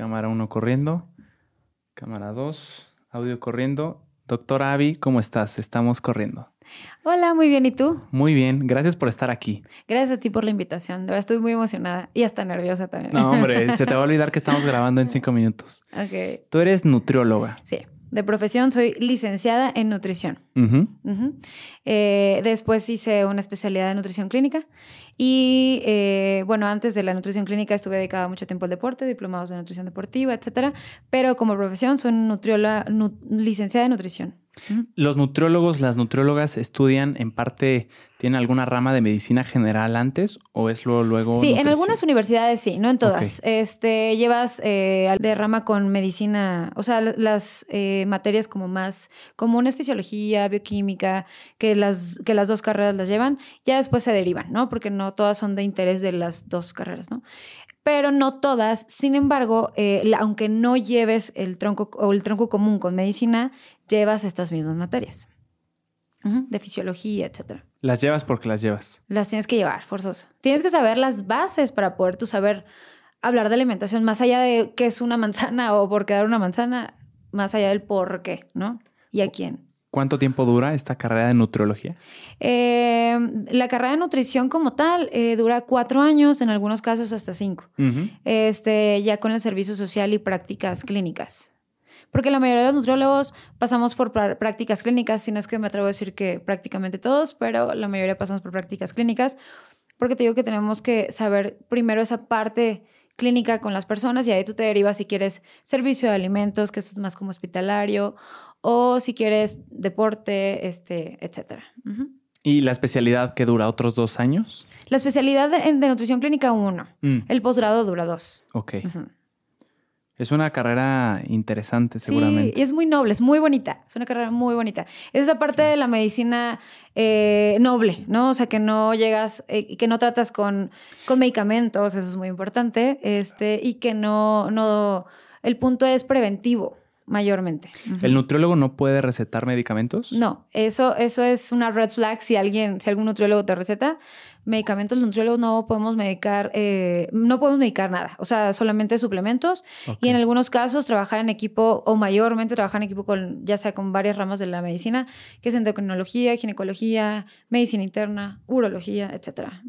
Cámara 1 corriendo. Cámara 2. Audio corriendo. Doctor Avi, ¿cómo estás? Estamos corriendo. Hola, muy bien. ¿Y tú? Muy bien. Gracias por estar aquí. Gracias a ti por la invitación. De verdad, estoy muy emocionada y hasta nerviosa también. No, hombre, se te va a olvidar que estamos grabando en cinco minutos. Ok. Tú eres nutrióloga. Sí. De profesión soy licenciada en nutrición. Eh, después hice una especialidad de nutrición clínica y eh, bueno, antes de la nutrición clínica estuve dedicada mucho tiempo al deporte, diplomados de nutrición deportiva, etcétera. Pero como profesión soy nutrióloga, nu- licenciada en nutrición. Los nutriólogos, las nutriólogas estudian en parte, ¿tienen alguna rama de medicina general antes o es luego luego? Sí, en algunas universidades sí, no en todas. Este, llevas eh, de rama con medicina, o sea, la- las eh, materias como más comunes, fisiología, bioquímica, que las, que las dos carreras las llevan, ya después se derivan, ¿no? Porque no todas son de interés de las dos carreras, ¿no? Pero no todas, sin embargo, eh, la- aunque no lleves el tronco o el tronco común con medicina, llevas estas mismas materias. De fisiología, etcétera. Las llevas porque las llevas. Las tienes que llevar, forzoso. Tienes que saber las bases para poder tú saber hablar de alimentación, más allá de qué es una manzana o por qué dar una manzana, más allá del por qué, ¿no? Y a quién. ¿Cuánto tiempo dura esta carrera de nutriología? Eh, la carrera de nutrición como tal eh, dura cuatro años, en algunos casos hasta cinco. Este, ya con el servicio social y prácticas clínicas. Porque la mayoría de los nutriólogos pasamos por prácticas clínicas, si no es que me atrevo a decir que prácticamente todos, pero la mayoría pasamos por prácticas clínicas, porque te digo que tenemos que saber primero esa parte clínica con las personas y ahí tú te derivas si quieres servicio de alimentos, que eso es más como hospitalario, o si quieres deporte, este, etcétera. ¿Y la especialidad que dura otros dos años? La especialidad de, de nutrición clínica, uno. Mm, El posgrado dura dos. ok. Es una carrera interesante, Sí, seguramente. y es muy noble, es muy bonita, es una carrera muy bonita. Es esa parte de la medicina eh, noble, ¿no? O sea, que no llegas, eh, que no tratas con, con medicamentos, eso es muy importante, este, y que no, no, el punto es preventivo, mayormente. ¿El nutriólogo no puede recetar medicamentos? No, eso, eso es una red flag si alguien, si algún nutriólogo te receta. Medicamentos, los nutriólogos no podemos medicar, eh, no podemos medicar nada, o sea, solamente suplementos. Y en algunos casos trabajar en equipo o mayormente trabajar en equipo con, ya sea con varias ramas de la medicina, que es endocrinología, ginecología, medicina interna, urología, etcétera.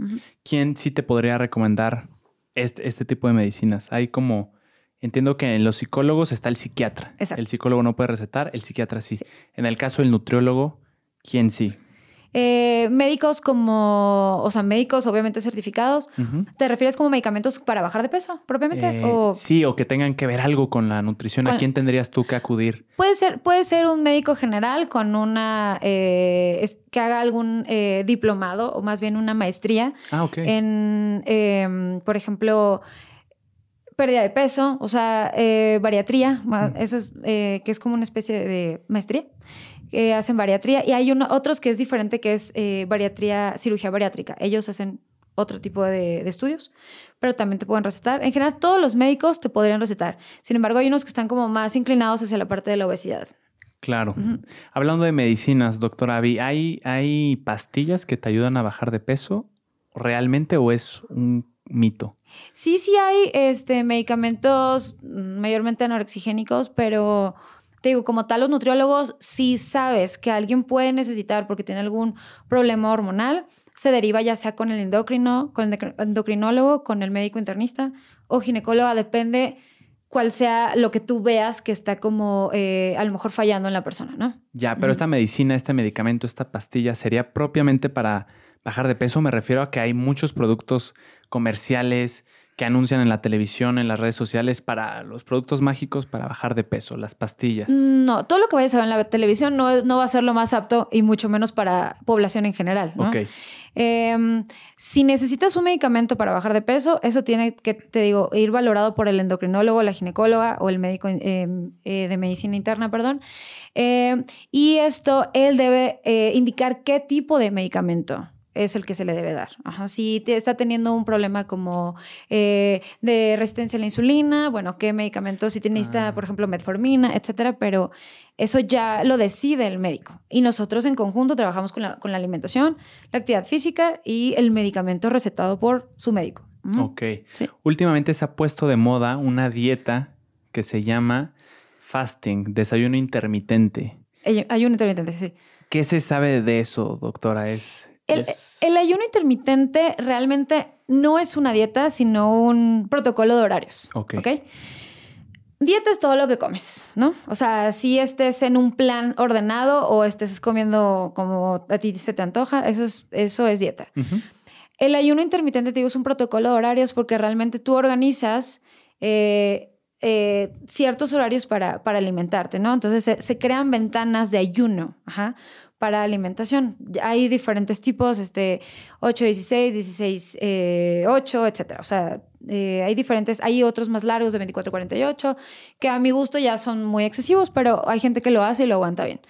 ¿Quién sí te podría recomendar este, este tipo de medicinas? Hay como, entiendo que en los psicólogos está el psiquiatra. Exacto. El psicólogo no puede recetar, el psiquiatra sí. Sí. En el caso del nutriólogo, ¿quién sí? Eh, médicos como, o sea, médicos obviamente certificados. ¿Te refieres como medicamentos para bajar de peso propiamente? Eh, o Sí, o que tengan que ver algo con la nutrición. ¿A quién tendrías tú que acudir? Puede ser, puede ser un médico general con una eh, es- que haga algún eh, diplomado o más bien una maestría Ah, ok. en, em, por ejemplo, pérdida de peso, o sea, eh, bariatría, Mm. eso es eh, que es como una especie de maestría. que hacen bariatría y hay uno, otros que es diferente, que es eh, bariatría, cirugía bariátrica. Ellos hacen otro tipo de, de estudios, pero también te pueden recetar. En general, todos los médicos te podrían recetar. Sin embargo, hay unos que están como más inclinados hacia la parte de la obesidad. Claro. Hablando de medicinas, doctora Avi, ¿hay, ¿hay pastillas que te ayudan a bajar de peso realmente o es un mito? Sí, sí hay este, medicamentos mm, mayormente anorexigénicos, pero te digo, como tal, los nutriólogos, si sabes que alguien puede necesitar porque tiene algún problema hormonal, se deriva ya sea con el endocrino, con el endocr- endocrinólogo, con el médico internista o ginecóloga, depende cuál sea lo que tú veas que está como eh, a lo mejor fallando en la persona, ¿no? Ya, pero esta medicina, este medicamento, esta pastilla sería propiamente para bajar de peso. Me refiero a que hay muchos productos comerciales que anuncian en la televisión, en las redes sociales, para los productos mágicos para bajar de peso, las pastillas. No, todo lo que vayas a ver en la televisión no, no va a ser lo más apto y mucho menos para población en general, ¿no? Ok. Eh, si necesitas un medicamento para bajar de peso, eso tiene que, te digo, ir valorado por el endocrinólogo, la ginecóloga o el médico eh, eh, de medicina interna, perdón. Eh, y esto, él debe eh, indicar qué tipo de medicamento es el que se le debe dar. Ajá. Si te está teniendo un problema como eh, de resistencia a la insulina, bueno, qué medicamento, si tiene, necesita, Ah. por ejemplo, metformina, etcétera, pero eso ya lo decide el médico. Y nosotros en conjunto trabajamos con la, con la alimentación, la actividad física y el medicamento recetado por su médico. Ok. Sí. Últimamente se ha puesto de moda una dieta que se llama fasting, desayuno intermitente. Ayuno intermitente, sí. ¿Qué se sabe de eso, doctora? Es, el, ayuno intermitente realmente no es una dieta, sino un protocolo de horarios. Ok. Dieta es todo lo que comes, ¿no? O sea, si estés en un plan ordenado o estés comiendo como a ti se te antoja, eso es, eso es dieta. El ayuno intermitente, te digo, es un protocolo de horarios porque realmente tú organizas eh, eh, ciertos horarios para, para, alimentarte, ¿no? Entonces se, crean ventanas de ayuno para alimentación. Hay diferentes tipos, este, 8, 16, 16, 8, etc. O sea, eh, hay diferentes, hay otros más largos de 24, 48, que a mi gusto ya son muy excesivos, pero hay gente que lo hace y lo aguanta bien.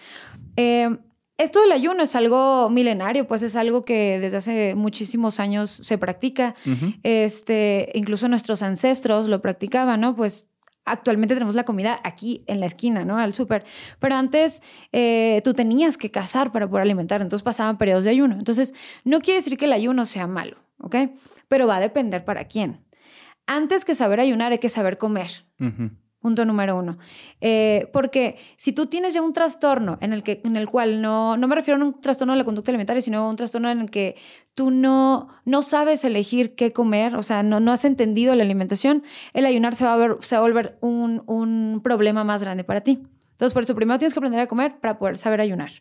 Esto del ayuno es algo milenario, pues es algo que desde hace muchísimos años se practica. Este, incluso nuestros ancestros lo practicaban, ¿no? Pues actualmente tenemos la comida aquí en la esquina, ¿no? Al súper. Pero antes eh, tú tenías que cazar para poder alimentar, entonces pasaban periodos de ayuno. Entonces, no quiere decir que el ayuno sea malo, ¿ok? Pero va a depender para quién. Antes que saber ayunar, hay que saber comer. Punto número uno. Eh, porque si tú tienes ya un trastorno en el, que, en el cual no, no me refiero a un trastorno de la conducta alimentaria, sino a un trastorno en el que tú no, no sabes elegir qué comer, o sea, no, no has entendido la alimentación, el ayunar se va a, ver, se va a volver un, un problema más grande para ti. Entonces, por eso primero tienes que aprender a comer para poder saber ayunar.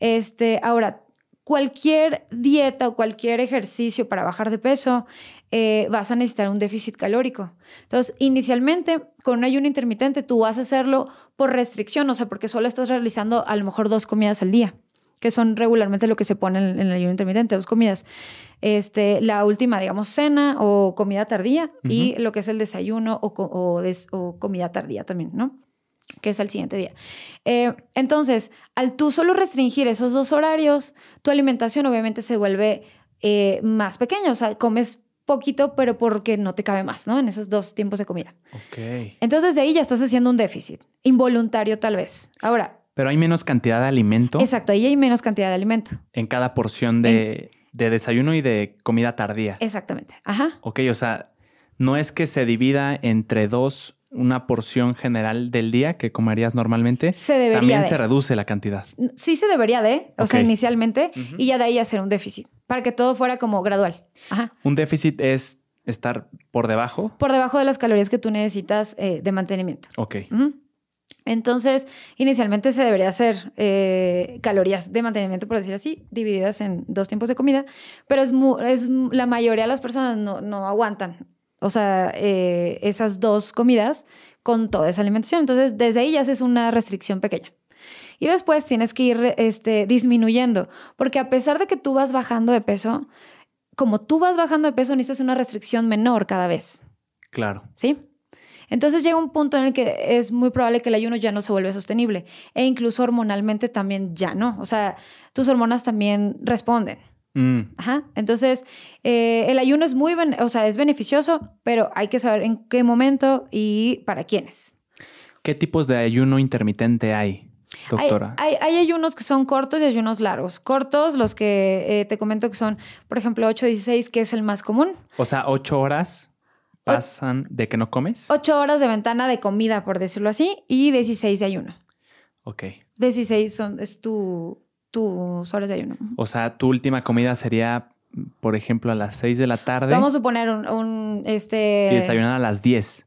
Este, ahora, cualquier dieta o cualquier ejercicio para bajar de peso, eh, vas a necesitar un déficit calórico. Entonces, inicialmente, con un ayuno intermitente, tú vas a hacerlo por restricción, o sea, porque solo estás realizando a lo mejor dos comidas al día, que son regularmente lo que se pone en, el ayuno intermitente, dos comidas. Este, la última, digamos, cena o comida tardía y lo que es el desayuno o, o comida tardía también, ¿no? Que es el siguiente día. Eh, entonces, al tú solo restringir esos dos horarios, tu alimentación obviamente se vuelve eh, más pequeña, o sea, comes poquito, pero porque no te cabe más, ¿no? En esos dos tiempos de comida. Ok. Entonces, de ahí ya estás haciendo un déficit, involuntario tal vez. Ahora. Pero hay menos cantidad de alimento. Exacto, ahí hay menos cantidad de alimento. En cada porción de, de desayuno y de comida tardía. Exactamente. Ajá. Ok, o sea, no es que se divida entre dos una porción general del día que comerías normalmente, se debería también se reduce la cantidad. Sí se debería de, o sea, inicialmente, y ya de ahí hacer un déficit, para que todo fuera como gradual. Un déficit es estar por debajo. Por debajo de las calorías que tú necesitas eh, de mantenimiento. Ok. Entonces, inicialmente se debería hacer eh, calorías de mantenimiento, por decir así, divididas en dos tiempos de comida, pero es, es la mayoría de las personas no, no aguantan o sea, eh, esas dos comidas con toda esa alimentación. Entonces, desde ahí ya haces una restricción pequeña. Y después tienes que ir este, disminuyendo, porque a pesar de que tú vas bajando de peso, como tú vas bajando de peso, necesitas una restricción menor cada vez. Claro. ¿Sí? Entonces llega un punto en el que es muy probable que el ayuno ya no se vuelva sostenible e incluso hormonalmente también ya no. O sea, tus hormonas también responden. Mm. Ajá. Entonces, eh, el ayuno es muy, o sea, es beneficioso, pero hay que saber en qué momento y para quiénes. ¿Qué tipos de ayuno intermitente hay, doctora? Hay, ayunos que son cortos y ayunos largos. Cortos, los que eh, te comento que son, por ejemplo, 8-16, que es el más común. O sea, 8 horas pasan de que no comes. 8 horas de ventana de comida, por decirlo así, y 16 de ayuno. Ok. 16 son, es tu, tus horas de ayuno. O sea, tu última comida sería, por ejemplo, a las 6 de la tarde. Vamos a suponer un, este... Y desayunar a las 10.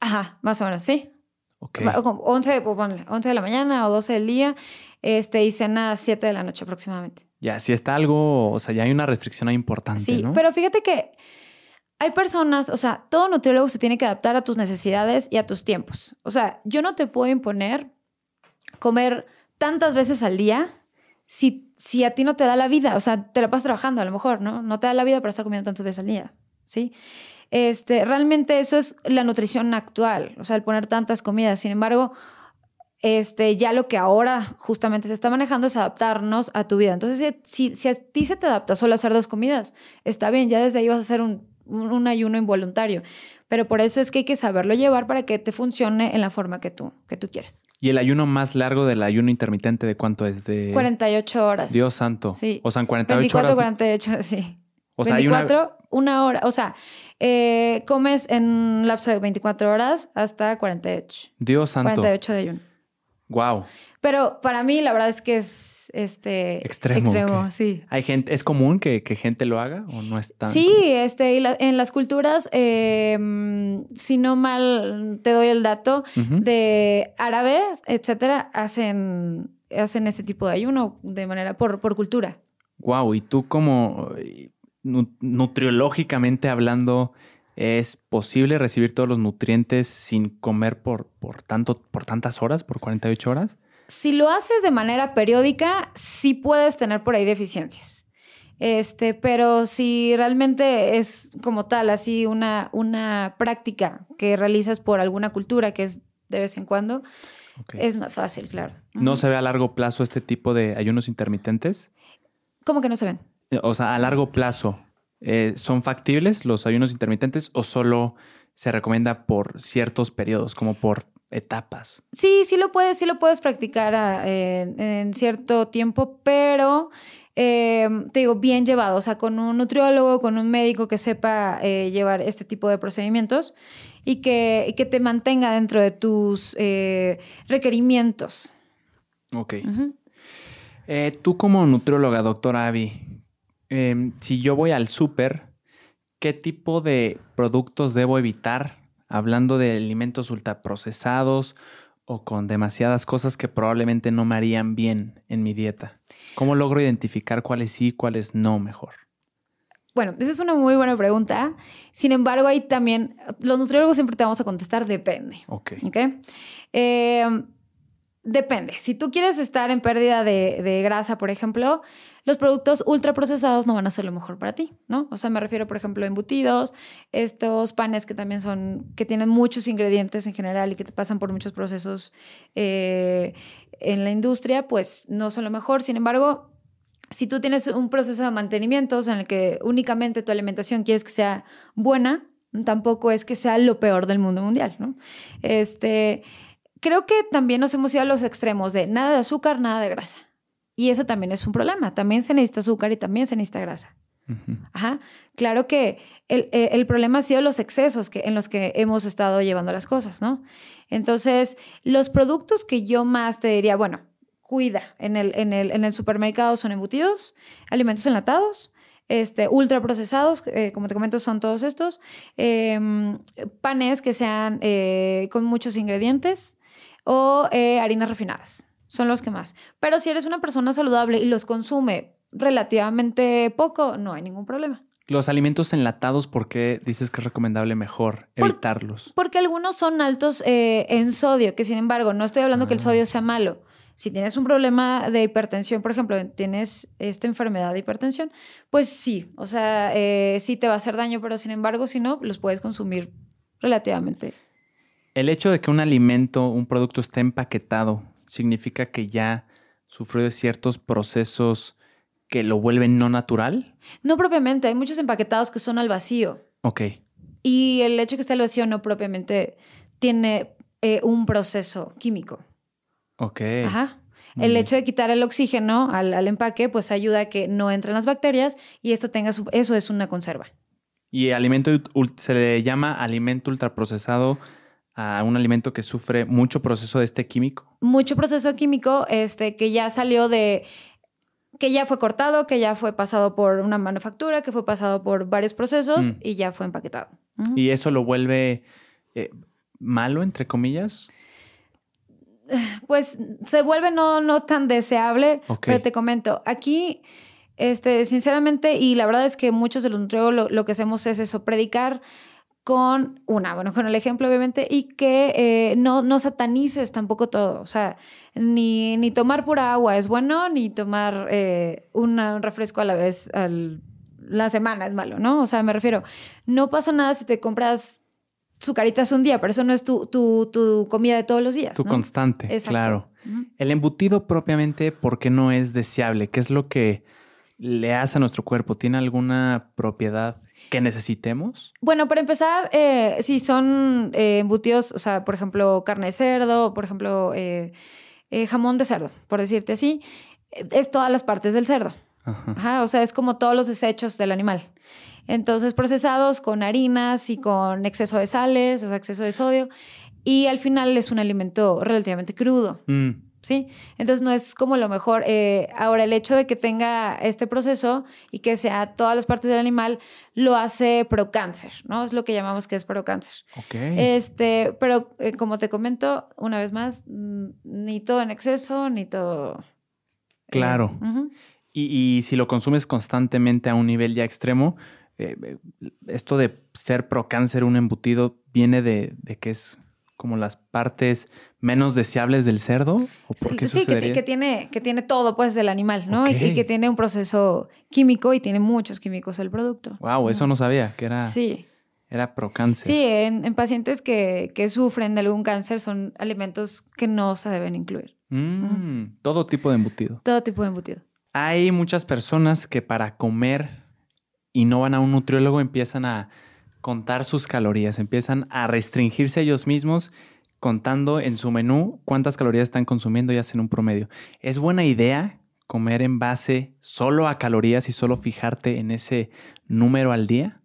Ajá, más o menos, sí. Ok. 11, pues, 11 de la mañana o 12 del día este, y cena a 7 de la noche aproximadamente. Ya, si está algo, o sea, ya hay una restricción ahí importante, Sí, pero fíjate que hay personas, o sea, todo nutriólogo se tiene que adaptar a tus necesidades y a tus tiempos. O sea, yo no te puedo imponer comer tantas veces al día si, si a ti no te da la vida, o sea, te la pasas trabajando a lo mejor, ¿no? No te da la vida para estar comiendo tantas veces al día, ¿sí? Este, realmente eso es la nutrición actual, o sea, el poner tantas comidas. Sin embargo, este, ya lo que ahora justamente se está manejando es adaptarnos a tu vida. Entonces, si, si a ti se te adapta solo hacer dos comidas, está bien, ya desde ahí vas a hacer un, un ayuno involuntario. Pero por eso es que hay que saberlo llevar para que te funcione en la forma que tú, que tú quieres. ¿Y el ayuno más largo del ayuno intermitente de cuánto es? De 48 horas. Dios santo. Sí. O sea, en 48 24, horas. 48 horas, sí. O sea, hay 24, una... hora. O sea, eh, comes en un lapso de 24 horas hasta 48. Dios santo. 48 de ayuno. Wow. Pero para mí la verdad es que es este Extremo, extremo sí. ¿Hay gente, ¿Es común que, que gente lo haga o no es tan? Sí, este, y la- en las culturas, eh, mm, si no mal te doy el dato, de árabes, etcétera, hacen, hacen este tipo de ayuno de manera por, por cultura. Wow, y tú como eh, nu- nutriológicamente hablando, ¿es posible recibir todos los nutrientes sin comer por, por, tanto, por tantas horas, por 48 horas? Si lo haces de manera periódica, sí puedes tener por ahí deficiencias. Este, pero si realmente es como tal, así una, una práctica que realizas por alguna cultura, que es de vez en cuando, es más fácil, claro. ¿No se ve a largo plazo este tipo de ayunos intermitentes? ¿Cómo que no se ven? O sea, a largo plazo, eh, ¿son factibles los ayunos intermitentes o solo se recomienda por ciertos periodos, como por etapas? Sí, sí lo puedes, sí lo puedes practicar a- en, en cierto tiempo, pero eh, te digo, bien llevado, o sea, con un nutriólogo, con un médico que sepa eh, llevar este tipo de procedimientos y que, y que te mantenga dentro de tus eh, requerimientos. Ok. Tú como nutrióloga, doctora Abby, em, si yo voy al súper, ¿qué tipo de productos debo evitar? Hablando de alimentos ultraprocesados o con demasiadas cosas que probablemente no me harían bien en mi dieta. ¿Cómo logro identificar cuáles sí, cuáles no mejor? Bueno, esa es una muy buena pregunta. Sin embargo, ahí también, los nutriólogos siempre te vamos a contestar, depende. Ok. ¿Ok? Eh, depende. Si tú quieres estar en pérdida de, de grasa, por ejemplo, los productos ultraprocesados no van a ser lo mejor para ti, ¿no? O sea, me refiero, por ejemplo, a embutidos, estos panes que también son, que tienen muchos ingredientes en general y que te pasan por muchos procesos eh, en la industria, pues no son lo mejor. Sin embargo, si tú tienes un proceso de mantenimientos en el que únicamente tu alimentación quieres que sea buena, tampoco es que sea lo peor del mundo mundial, ¿no? Este, creo que también nos hemos ido a los extremos de nada de azúcar, nada de grasa. Y eso también es un problema. También se necesita azúcar y también se necesita grasa. Ajá. Claro que el, el- el problema ha sido los excesos que, en los que hemos estado llevando las cosas, ¿no? Entonces, los productos que yo más te diría, bueno, cuida en el, en el, en el supermercado son embutidos, alimentos enlatados, este, ultraprocesados, eh, como te comento, son todos estos, em, panes que sean eh, con muchos ingredientes o eh, harinas refinadas. Son los que más. Pero si eres una persona saludable y los consume relativamente poco, no hay ningún problema. Los alimentos enlatados, ¿por qué dices que es recomendable mejor Por- evitarlos? Porque algunos son altos eh, en sodio, que sin embargo, no estoy hablando que el Ah. sodio sea malo. Si tienes un problema de hipertensión, por ejemplo, tienes esta enfermedad de hipertensión, pues sí, o sea, eh, sí te va a hacer daño, pero sin embargo, si no, los puedes consumir relativamente. El hecho de que un alimento, un producto esté empaquetado, significa que ya sufrió de ciertos procesos que lo vuelven no natural. No propiamente, hay muchos empaquetados que son al vacío. Ok. Y el hecho de que esté al vacío no propiamente tiene eh, un proceso químico. Ok. Ajá. Muy El bien. hecho de quitar el oxígeno al, al empaque, pues ayuda a que no entren las bacterias y esto tenga su, eso es una conserva. Y alimento se le llama alimento ultraprocesado a un alimento que sufre mucho proceso de este químico. Mucho proceso químico este, que ya salió de, que ya fue cortado, que ya fue pasado por una manufactura, que fue pasado por varios procesos Mm. y ya fue empaquetado. Y eso lo vuelve eh, malo, entre comillas. pues se vuelve no, no tan deseable, pero te comento, aquí, este, sinceramente, y la verdad es que muchos de los nutriólogos lo, lo que hacemos es eso, predicar con una, bueno, con el ejemplo obviamente, y que eh, no, no satanices tampoco todo, o sea, ni, ni tomar pura agua es bueno, ni tomar eh, una- un refresco a la vez al, la semana es malo, ¿no? O sea, me refiero, no pasa nada si te compras sucaritas un día, pero eso no es tu, tu, tu comida de todos los días. Tu ¿no? constante, Exacto. claro. El embutido propiamente, ¿por qué no es deseable? ¿Qué es lo que le hace a nuestro cuerpo? ¿Tiene alguna propiedad que necesitemos? Bueno, para empezar, eh, si son eh, embutidos, o sea, por ejemplo, carne de cerdo, por ejemplo, eh, eh, jamón de cerdo, por decirte así, es todas las partes del cerdo. Ajá. o sea, es como todos los desechos del animal. Entonces, procesados con harinas y con exceso de sales, o sea, exceso de sodio. Y al final es un alimento relativamente crudo. Mm. ¿Sí? Entonces no es como lo mejor. Eh, ahora, el hecho de que tenga este proceso y que sea todas las partes del animal lo hace procáncer, ¿no? Es lo que llamamos que es procáncer. Ok. Este, pero eh, como te comento, una vez más, ni todo en exceso, ni todo... Eh, claro. y, si lo consumes constantemente a un nivel ya extremo, esto de ser procáncer un embutido viene de, de que es como las partes menos deseables del cerdo? ¿O por qué sí, que, tiene, que tiene todo pues del animal, ¿no? Y, que tiene un proceso químico y tiene muchos químicos el producto. Wow, eso no sabía, que era... Sí. Era procáncer. Sí, en, pacientes que, sufren de algún cáncer son alimentos que no se deben incluir. Mm, todo tipo de embutido. Todo tipo de embutido. Hay muchas personas que para comer y no van a un nutriólogo empiezan a contar sus calorías, empiezan a restringirse ellos mismos contando en su menú cuántas calorías están consumiendo y hacen un promedio. ¿Es buena idea comer en base solo a calorías y solo fijarte en ese número al día?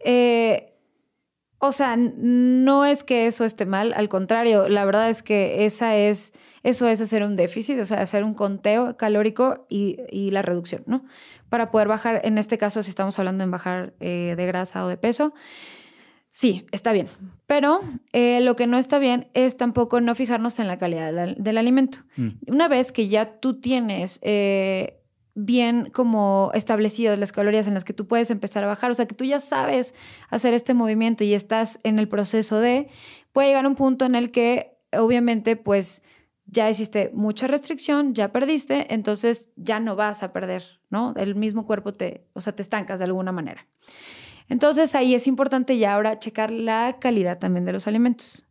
Eh, o sea, no es que eso esté mal, al contrario, la verdad es que esa es, eso es hacer un déficit, o sea, hacer un conteo calórico y, y la reducción, ¿no? para poder bajar, en este caso si estamos hablando en bajar eh, de grasa o de peso, sí, está bien. Pero eh, lo que no está bien es tampoco no fijarnos en la calidad del, alimento. Mm. Una vez que ya tú tienes... Eh, bien como establecidas las calorías en las que tú puedes empezar a bajar, o sea que tú ya sabes hacer este movimiento y estás en el proceso de, puede llegar un punto en el que obviamente pues ya hiciste mucha restricción, ya perdiste, entonces ya no vas a perder, ¿no? El mismo cuerpo te, o sea, te estancas de alguna manera. Entonces ahí es importante ya ahora checar la calidad también de los alimentos.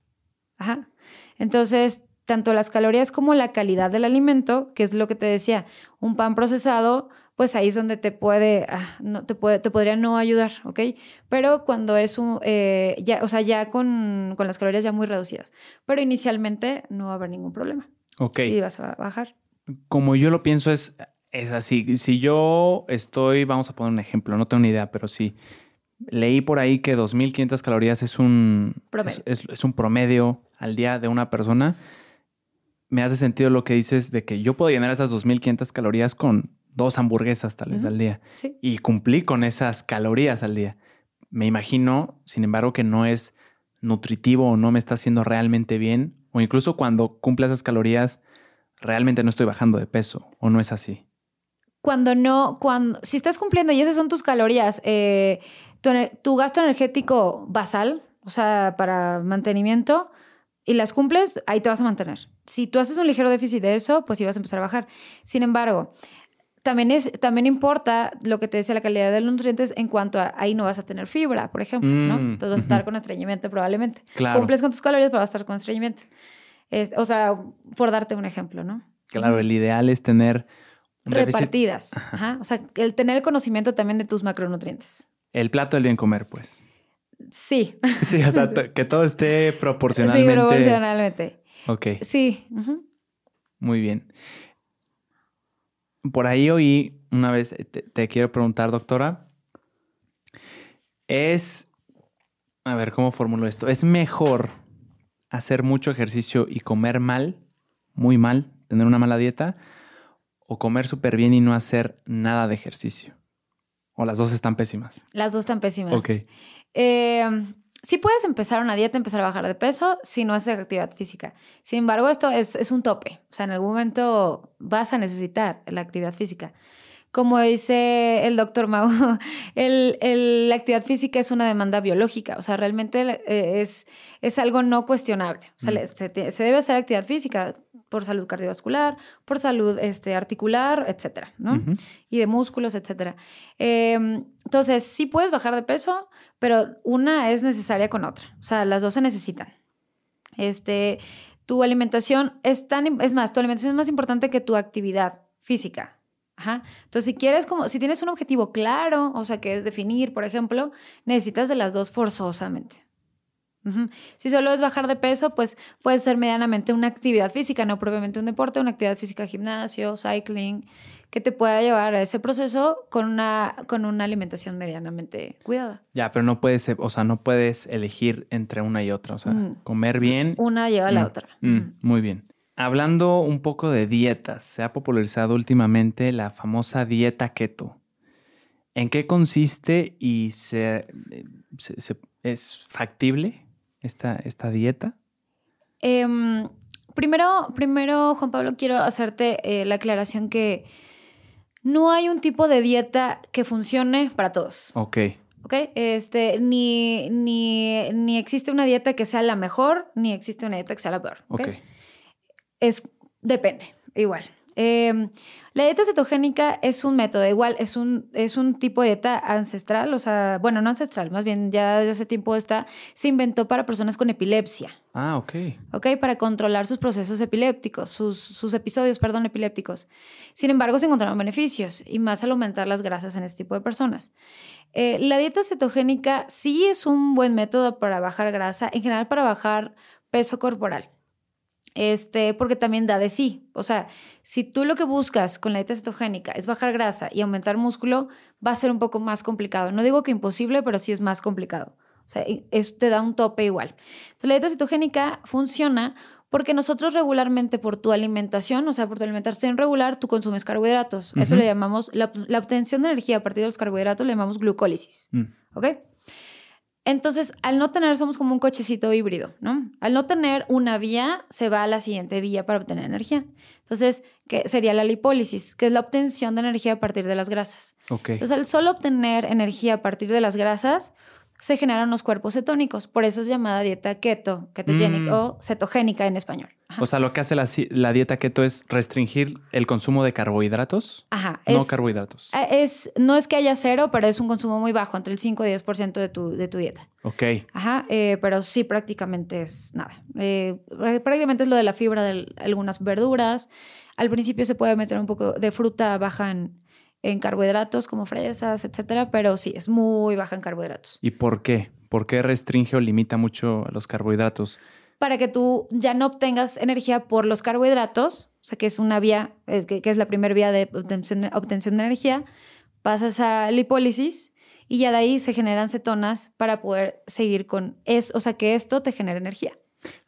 Ajá. Entonces, tanto las calorías como la calidad del alimento, que es lo que te decía, un pan procesado pues ahí es donde te puede, ah, no, te, puede, te podría no ayudar, ¿ok? Pero cuando es un, eh, ya, o sea, ya con, con, las calorías ya muy reducidas. Pero inicialmente no va a haber ningún problema. Ok. Sí, vas a bajar. Como yo lo pienso es, es así. Si yo estoy, vamos a poner un ejemplo, no tengo ni idea, pero sí. Leí por ahí que 2.500 calorías es un, es, es un promedio al día de una persona. Me hace sentido lo que dices de que yo puedo llenar esas 2.500 calorías con dos hamburguesas tal vez al día. Y cumplí con esas calorías al día. Me imagino, sin embargo, que no es nutritivo o no me está haciendo realmente bien. O incluso cuando cumple esas calorías, realmente no estoy bajando de peso. ¿O no es así? Cuando no, cuando, si estás cumpliendo y esas son tus calorías, eh, tu, gasto energético basal, o sea, para mantenimiento, y las cumples, ahí te vas a mantener. Si tú haces un ligero déficit de eso, pues sí vas a empezar a bajar. Sin embargo, también, es, también importa lo que te decía la calidad de los nutrientes en cuanto a ahí no vas a tener fibra, por ejemplo, ¿no? Mm, Entonces vas a estar con estreñimiento probablemente. Cumples con tus calorías, pero vas a estar con estreñimiento. o sea, por darte un ejemplo, ¿no? Claro, el ideal es tener... Repartidas. Ajá. O sea, el tener el conocimiento también de tus macronutrientes. El plato del bien comer, pues. Sí. Sí, o sea, que todo esté proporcionalmente. Sí, proporcionalmente. Ok. Sí. Muy bien. Por ahí oí una vez, te, quiero preguntar, doctora, es, a ver, ¿cómo formulo esto? ¿Es mejor hacer mucho ejercicio y comer mal, muy mal, tener una mala dieta, o comer súper bien y no hacer nada de ejercicio? ¿O las dos están pésimas? Las dos están pésimas. Ok. Eh, sí puedes empezar una dieta, empezar a bajar de peso si no haces actividad física. Sin embargo, esto es, un tope. O sea, en algún momento vas a necesitar la actividad física. Como dice el doctor Mau, el, la actividad física es una demanda biológica, o sea, realmente eh, es, es algo no cuestionable. O sea, mm. se, debe hacer actividad física por salud cardiovascular, por salud este, articular, etcétera, ¿no? Y de músculos, etcétera. Em, entonces, sí puedes bajar de peso, pero una es necesaria con otra. O sea, las dos se necesitan. Este, tu alimentación es tan, es más, tu alimentación es más importante que tu actividad física. Ajá. Entonces, si quieres como, si tienes un objetivo claro, o sea, que es definir, por ejemplo, necesitas de las dos forzosamente. Si solo es bajar de peso, pues puede ser medianamente una actividad física, no propiamente un deporte, una actividad física, gimnasio, cycling, que te pueda llevar a ese proceso con una, con una alimentación medianamente cuidada. Ya, pero no puedes, o sea, no puedes elegir entre una y otra. O sea, Mm. comer bien. Una lleva a la Mm, otra. mm. Muy bien. Hablando un poco de dietas, se ha popularizado últimamente la famosa dieta keto. ¿En qué consiste y se, se- se- es factible esta, esta dieta? Em, primero, primero, Juan Pablo, quiero hacerte eh, la aclaración que no hay un tipo de dieta que funcione para todos. Ok, ¿Ok? Este, ni, ni, ni existe una dieta que sea la mejor, ni existe una dieta que sea la peor. ¿ok? ok. Es, depende, igual. Eh, la dieta cetogénica es un método, igual, es un, es un tipo de dieta ancestral, o sea, bueno, no ancestral, más bien ya desde hace tiempo está, se inventó para personas con epilepsia. Ah, ok. ¿ok? Para controlar sus procesos epilépticos, sus, sus episodios, perdón, epilépticos. Sin embargo, se encontraron beneficios y más al aumentar las grasas en este tipo de personas. Eh, la dieta cetogénica sí es un buen método para bajar grasa, en general para bajar peso corporal. Este, porque también da de sí. O sea, si tú lo que buscas con la dieta cetogénica es bajar grasa y aumentar músculo, va a ser un poco más complicado. No digo que imposible, pero sí es más complicado. O sea, eso te da un tope igual. Entonces, la dieta cetogénica funciona porque nosotros regularmente por tu alimentación, o sea, por tu alimentación regular, tú consumes carbohidratos. Eso le llamamos, la, la obtención de energía a partir de los carbohidratos le llamamos glucólisis. Mm, ¿Ok? Entonces, al no tener, somos como un cochecito híbrido, ¿no? Al no tener una vía, se va a la siguiente vía para obtener energía. Entonces, que sería la lipólisis, que es la obtención de energía a partir de las grasas. ok. Entonces, al solo obtener energía a partir de las grasas, se generan los cuerpos cetónicos. Por eso es llamada dieta keto, ketogenic Mm. o cetogénica en español. Ajá. O sea, lo que hace la, dieta keto es restringir el consumo de carbohidratos. Ajá, No es- carbohidratos. eh, es, no es que haya cero, pero es un consumo muy bajo, entre el 5 y 10% de tu, de tu dieta. Ok. Ajá, eh, pero sí prácticamente es nada. Eh, prácticamente es lo de la fibra de algunas verduras. Al principio se puede meter un poco de fruta baja en, en carbohidratos como fresas, etcétera, pero sí, es muy baja en carbohidratos. ¿Y por qué? ¿Por qué restringe o limita mucho a los carbohidratos? Para que tú ya no obtengas energía por los carbohidratos, o sea que es una vía, eh, que, que es la primera vía de obtención, obtención de energía, pasas a lipólisis y ya de ahí se generan cetonas para poder seguir con es, o sea que esto te genera energía.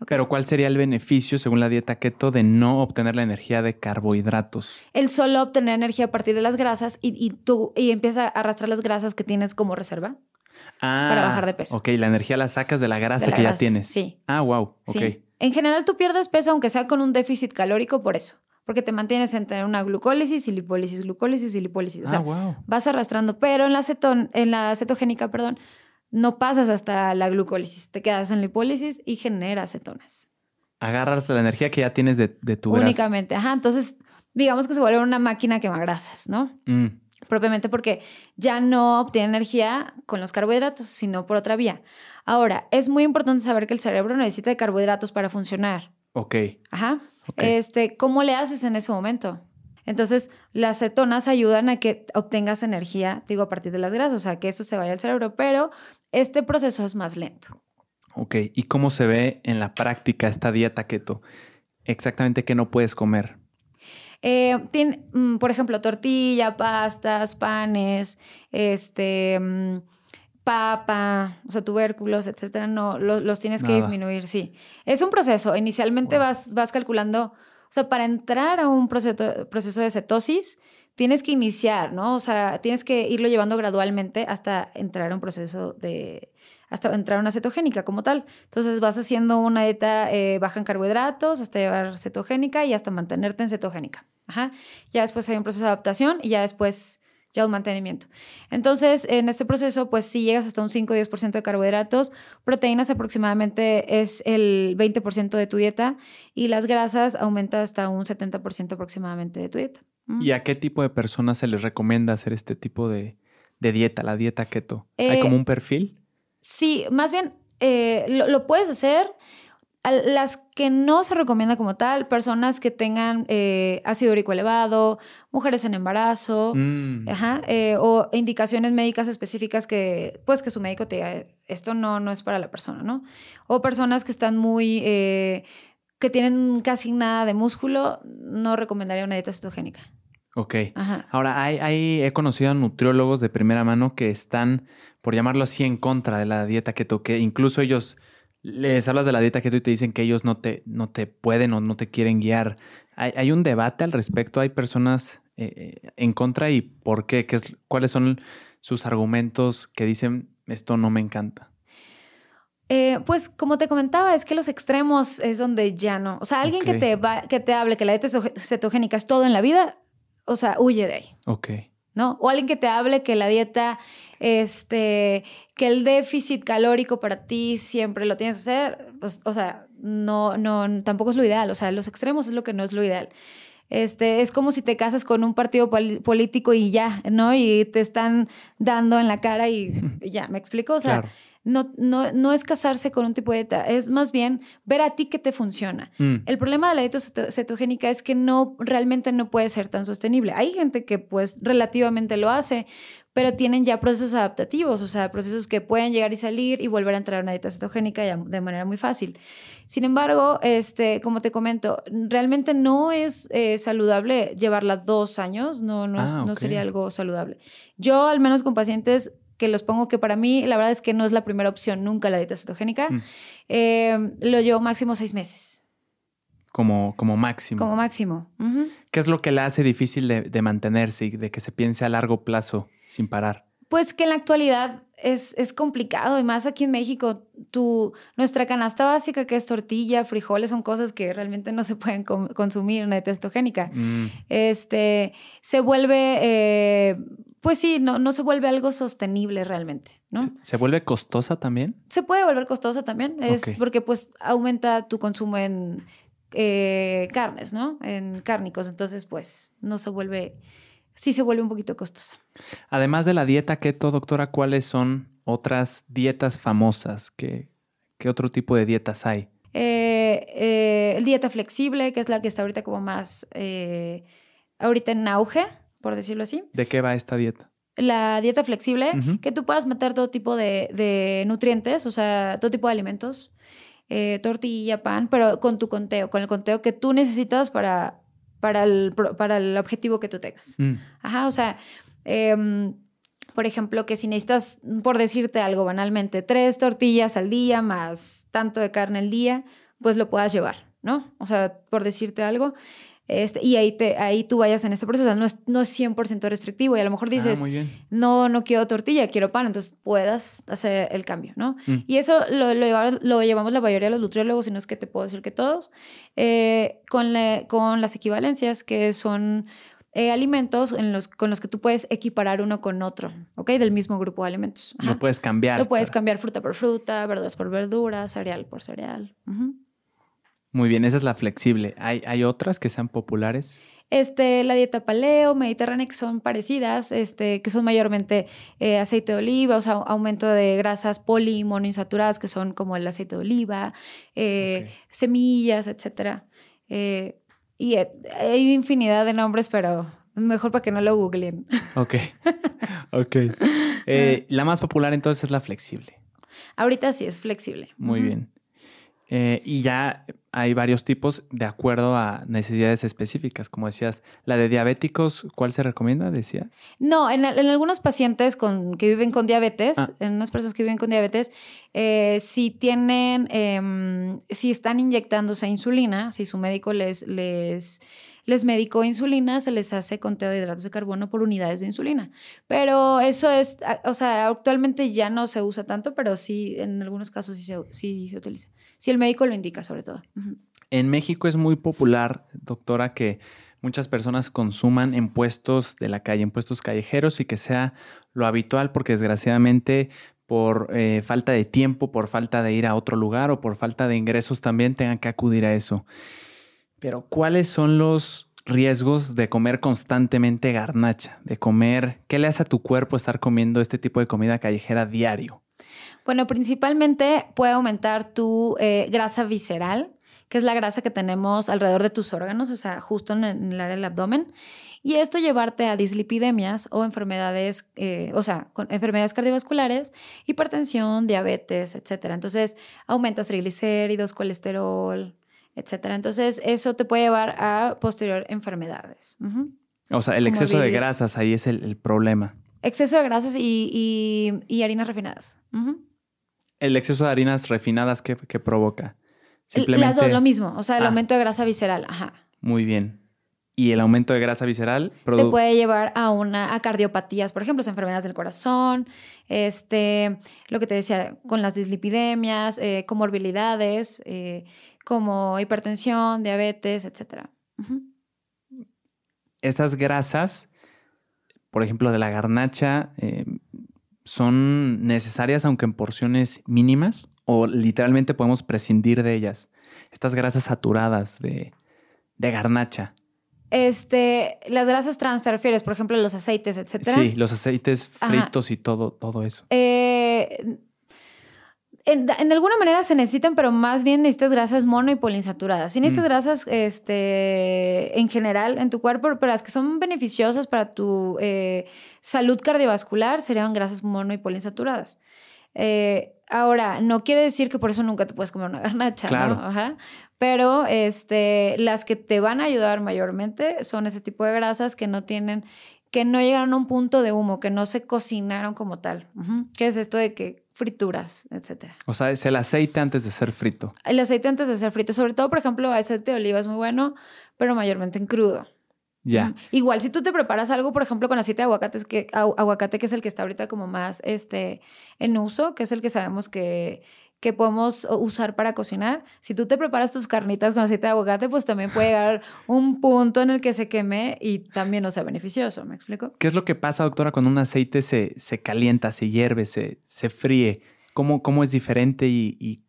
Pero ¿cuál sería el beneficio, según la dieta keto, de no obtener la energía de carbohidratos? el solo obtener energía a partir de las grasas y, y tú y empieza a arrastrar las grasas que tienes como reserva. Ah, Para bajar de peso. Ok, la energía la sacas de la grasa De la que ya tienes. sí. Ah, wow. ¿sí? Ok. En general tú pierdes peso aunque sea con un déficit calórico por eso, porque te mantienes entre una glucólisis y lipólisis, glucólisis y lipólisis. O sea, ah, wow. vas arrastrando, pero en la, cetón, en la cetogénica, perdón, no pasas hasta la glucólisis, te quedas en lipólisis y generas cetonas. Agarras la energía que ya tienes de, de tu grasa. Únicamente, ajá, entonces digamos que se vuelve una máquina quema grasas, ¿no? Mm, propiamente porque ya no obtiene energía con los carbohidratos, sino por otra vía. Ahora, es muy importante saber que el cerebro necesita de carbohidratos para funcionar. ok. Ajá. Este, ¿cómo le haces en ese momento? Entonces, las cetonas ayudan a que obtengas energía, digo, a partir de las grasas, o sea, que eso se vaya al cerebro, pero este proceso es más lento. Ok. ¿Y cómo se ve en la práctica esta dieta keto? Exactamente qué no puedes comer. Eh, tiene, mm, por ejemplo, tortilla, pastas, panes, este, mm, papa, o sea, tubérculos, etcétera, no, lo- los tienes que disminuir, sí. Es un proceso. Inicialmente Wow. vas, vas calculando, o sea, para entrar a un proceso, proceso de cetosis, tienes que iniciar, ¿no? O sea, tienes que irlo llevando gradualmente hasta entrar a un proceso de, hasta entrar a una cetogénica como tal. Entonces vas haciendo una dieta eh, baja en carbohidratos hasta llevar cetogénica y hasta mantenerte en cetogénica. Ajá. Ya después hay un proceso de adaptación y ya después ya un mantenimiento. Entonces, en este proceso, pues si llegas hasta un 5-10% de carbohidratos, proteínas aproximadamente es el 20% de tu dieta y las grasas aumenta hasta un 70% aproximadamente de tu dieta. Mm. ¿Y a qué tipo de personas se les recomienda hacer este tipo de, de dieta, la dieta keto? ¿Hay Eh, como un perfil? Sí, más bien eh, lo, lo puedes hacer. Las que no se recomienda como tal, personas que tengan eh, ácido úrico elevado, mujeres en embarazo, Mm, eh, o indicaciones médicas específicas que, pues, que su médico te diga, esto no, no es para la persona, ¿no? O personas que están muy, eh, que tienen casi nada de músculo, no recomendaría una dieta cetogénica. Ok. Ajá. Ahora, hay, hay- he conocido a nutriólogos de primera mano que están, por llamarlo así, en contra de la dieta keto, que incluso ellos les hablas de la dieta keto y te dicen que ellos no te, no te pueden o no te quieren guiar. ¿Hay, hay un debate al respecto? ¿Hay personas eh, eh, en contra y por qué? ¿Qué es, ¿Cuáles son sus argumentos que dicen esto no me encanta? Eh, pues como te comentaba, es que los extremos es donde ya no. O sea, alguien que, te va, que te hable que la dieta ceto- cetogénica es todo en la vida, o sea, huye de ahí. Ok. ¿No? O alguien que te hable que la dieta, este, que el déficit calórico para ti siempre lo tienes que hacer, pues, o sea, no, no, tampoco es lo ideal. O sea, los extremos es lo que no es lo ideal. Este, es como si te casas con un partido político y ya, ¿no? Y te están dando en la cara y, y ya, ¿me explico? O sea, Claro. No, no, no es casarse con un tipo de dieta, es más bien ver a ti qué te funciona. Mm, El problema de la dieta ceto- cetogénica es que no realmente no puede ser tan sostenible. Hay gente que pues relativamente lo hace, pero tienen ya procesos adaptativos, o sea, procesos que pueden llegar y salir y volver a entrar a una dieta cetogénica de manera muy fácil. Sin embargo, este, como te comento, realmente no es eh, saludable llevarla dos años, no, no, es- Ah, no sería algo saludable. Yo, al menos con pacientes que los pongo que para mí, la verdad es que no es la primera opción nunca la dieta cetogénica, Mm. eh, lo llevo máximo seis meses, como, como máximo. como máximo. ¿Qué es lo que le hace difícil de, de mantenerse y de que se piense a largo plazo sin parar? Pues que en la actualidad es, es complicado y más aquí en México, tu, nuestra canasta básica que es tortilla, frijoles, son cosas que realmente no se pueden consumir en una dieta cetogénica. Mm, Este, se vuelve, eh, pues sí, no, no se vuelve algo sostenible realmente, ¿no? ¿se, vuelve costosa también? Se puede volver costosa también, es porque pues aumenta tu consumo en eh, carnes, ¿no? En cárnicos, entonces pues no se vuelve, sí se vuelve un poquito costosa. Además de la dieta keto, doctora, ¿cuáles son otras dietas famosas? ¿Qué, qué otro tipo de dietas hay? Eh, eh, dieta flexible, que es la que está ahorita como más, eh, ahorita en auge, por decirlo así. ¿De qué va esta dieta? La dieta flexible, que tú puedas meter todo tipo de, de nutrientes, o sea, todo tipo de alimentos, eh, tortilla, pan, pero con tu conteo, con el conteo que tú necesitas para, para, el, para el objetivo que tú tengas. Mm, Ajá, o sea, em, por ejemplo, que si necesitas, por decirte algo banalmente, tres tortillas al día más tanto de carne al día, pues lo puedas llevar, ¿no? O sea, por decirte algo. Este, y ahí, te, ahí tú vayas en este proceso, o sea, no es, no es 100% restrictivo y a lo mejor dices, ah, bien. no, no quiero tortilla, quiero pan, entonces puedas hacer el cambio, ¿no? Mm. Y eso lo, lo, llevar- lo llevamos la mayoría de los nutriólogos, y no es que te puedo decir que todos, eh, con, la- con las equivalencias, que son eh, alimentos en los, con los que tú puedes equiparar uno con otro, ¿ok? Del mismo grupo de alimentos. Ajá. Lo puedes cambiar. Lo puedes para- cambiar fruta por fruta, verduras por verduras, cereal por cereal. Ujú. Muy bien, esa es la flexible. ¿Hay, hay otras que sean populares? Este, la dieta paleo, mediterránea, que son parecidas, este, que son mayormente eh, aceite de oliva, o sea, aumento de grasas poli y monoinsaturadas, que son como el aceite de oliva, eh, semillas, etcétera. Eh, y eh, hay infinidad de nombres, pero mejor para que no lo googleen. Ok. ok. La más popular entonces es la flexible. Ahorita sí es flexible. Muy bien. Eh, y ya hay varios tipos de acuerdo a necesidades específicas. Como decías, la de diabéticos, ¿cuál se recomienda? Decías. No, en, en algunos pacientes con, que viven con diabetes, Ah. en unas personas que viven con diabetes, eh, si tienen, em, si están inyectándose insulina, si su médico les, les, les medicó insulina, se les hace conteo de hidratos de carbono por unidades de insulina. Pero eso es, o sea, actualmente ya no se usa tanto, pero sí, en algunos casos sí se, sí se utiliza. Si el médico lo indica, sobre todo. En México es muy popular, doctora, que muchas personas consuman en puestos de la calle, en puestos callejeros y que sea lo habitual porque desgraciadamente por eh, falta de tiempo, por falta de ir a otro lugar o por falta de ingresos también tengan que acudir a eso. Pero ¿cuáles son los riesgos de comer constantemente garnacha? De comer, ¿qué le hace a tu cuerpo estar comiendo este tipo de comida callejera diario? Bueno, principalmente puede aumentar tu eh, grasa visceral, que es la grasa que tenemos alrededor de tus órganos, o sea, justo en el, área del abdomen. Y esto llevarte a dislipidemias o enfermedades, eh, o sea, enfermedades cardiovasculares, hipertensión, diabetes, etc. Entonces, aumentas triglicéridos, colesterol, etc. Entonces, eso te puede llevar a posterior enfermedades. O sea, el exceso de grasas ahí es el, problema. Exceso de grasas y, harinas refinadas. El exceso de harinas refinadas, ¿qué, provoca? Simplemente... Las dos, lo mismo. O sea, el ah. aumento de grasa visceral. Ajá. Muy bien. Y el aumento de grasa visceral te puede llevar a una a cardiopatías, por ejemplo, enfermedades del corazón, este, lo que te decía con las dislipidemias, eh, comorbilidades, eh, como hipertensión, diabetes, etc. Estas grasas, por ejemplo, de la garnacha, eh, son necesarias aunque en porciones mínimas o literalmente podemos prescindir de ellas. Estas grasas saturadas de, de garnacha. Este, las grasas trans, ¿te refieres? Por ejemplo, los aceites, etcétera. Sí, los aceites fritos y todo, todo eso. Eh, en, alguna manera se necesitan, pero más bien necesitas grasas mono y poliinsaturadas. Si necesitas mm. grasas este, en general en tu cuerpo, pero las que son beneficiosas para tu eh, salud cardiovascular serían grasas mono y poliinsaturadas. Eh, ahora, no quiere decir que por eso nunca te puedes comer una garnacha, ¿no? Ajá. Pero este, las que te van a ayudar mayormente son ese tipo de grasas que no tienen que no llegaron a un punto de humo, que no se cocinaron como tal. ¿Qué es esto de que frituras, etcétera? O sea, es el aceite antes de ser frito. El aceite antes de ser frito. Sobre todo, por ejemplo, aceite de oliva es muy bueno, pero mayormente en crudo. Ya. Igual si tú te preparas algo, por ejemplo, con aceite de aguacate, que, aguacate, que es el que está ahorita como más este, en uso, que es el que sabemos que que podemos usar para cocinar. Si tú te preparas tus carnitas con aceite de aguacate, pues también puede llegar un punto en el que se queme y también no sea beneficioso. ¿Me explico? ¿Qué es lo que pasa, doctora, cuando un aceite se, se calienta, se hierve, se, se fríe? ¿Cómo, ¿Cómo es diferente y,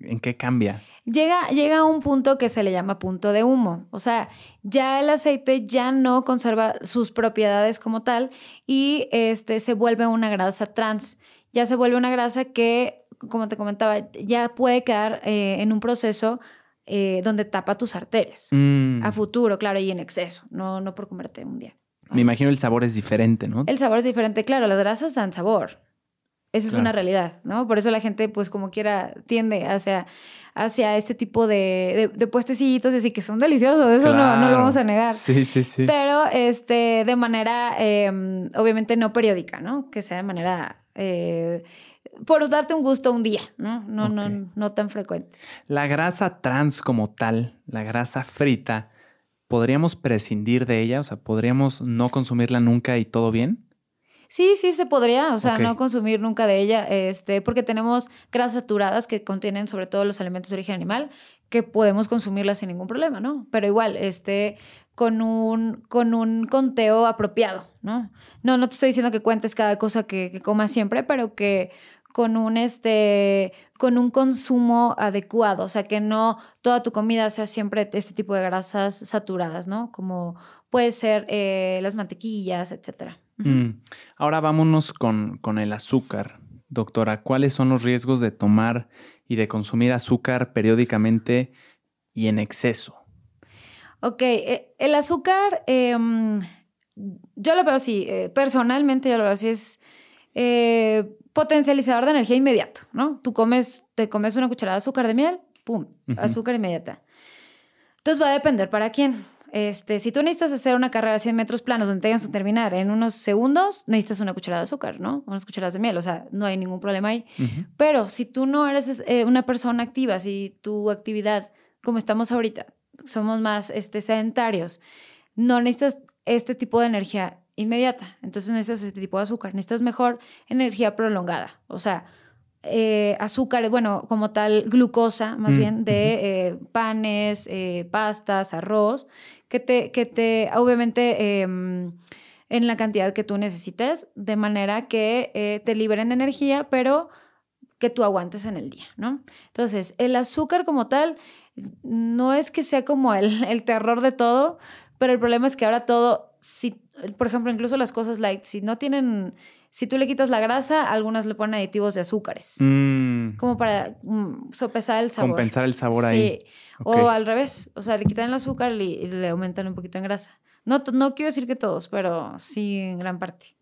en qué cambia? Llega, llega a un punto que se le llama punto de humo. O sea, ya el aceite ya no conserva sus propiedades como tal y este, se vuelve una grasa trans. Ya se vuelve una grasa que como te comentaba, ya puede quedar eh, en un proceso eh, donde tapa tus arterias. Mm. A futuro, claro, y en exceso, no, no por comerte un día. Me imagino el sabor es diferente, ¿no? El sabor es diferente, claro, las grasas dan sabor. Esa es una realidad, ¿no? Por eso la gente, pues como quiera, tiende hacia, hacia este tipo de, de, puestecitos, así que son deliciosos, eso no, no, lo vamos a negar. Sí, sí, sí. Pero este, de manera, em, obviamente no periódica, ¿no? Que sea de manera eh, por darte un gusto un día, ¿no? No, no, no tan frecuente. La grasa trans como tal, la grasa frita, ¿podríamos prescindir de ella? O sea, ¿podríamos no consumirla nunca y todo bien? Sí, sí se podría, o sea, no consumir nunca de ella, este, porque tenemos grasas saturadas que contienen sobre todo los alimentos de origen animal, que podemos consumirlas sin ningún problema, ¿no? Pero igual, este, con un, con un conteo apropiado, ¿no? No, no te estoy diciendo que cuentes cada cosa que, que comas siempre, pero que con un, este, con un consumo adecuado, o sea, que no toda tu comida sea siempre este tipo de grasas saturadas, ¿no? Como puede ser eh, las mantequillas, etc. Mm. Ahora vámonos con, con el azúcar. Doctora, ¿cuáles son los riesgos de tomar y de consumir azúcar periódicamente y en exceso? Ok, eh, el azúcar, em, yo lo veo así, eh, personalmente yo lo veo así, es potencializador de energía inmediato, ¿no? Tú comes, te comes una cucharada de azúcar de miel, ¡pum! Azúcar inmediata. Entonces va a depender para quién. Este, si tú necesitas hacer una carrera de 100 metros planos donde tengas que terminar en unos segundos, necesitas una cucharada de azúcar, ¿no? Unas cucharadas de miel, o sea, no hay ningún problema ahí. Pero si tú no eres eh, una persona activa, si tu actividad, como estamos ahorita, somos más este, sedentarios, no necesitas este tipo de energía inmediata. Entonces necesitas este tipo de azúcar. Necesitas mejor energía prolongada. O sea, eh, azúcar, bueno, como tal, glucosa, más mm, bien, de eh, panes, eh, pastas, arroz, que te, que te obviamente, em, en la cantidad que tú necesites, de manera que te liberen energía, pero que tú aguantes en el día, ¿no? Entonces, el azúcar como tal, no es que sea como el, el terror de todo, pero el problema es que ahora todo, si por ejemplo, incluso las cosas light, si no tienen Si tú le quitas la grasa, algunas le ponen aditivos de azúcares. Mm, Como para mm, sopesar el sabor. compensar el sabor sí. ahí. O Ok. al revés. O sea, le quitan el azúcar y, le aumentan un poquito en grasa. No, no quiero decir que todos, pero sí en gran parte.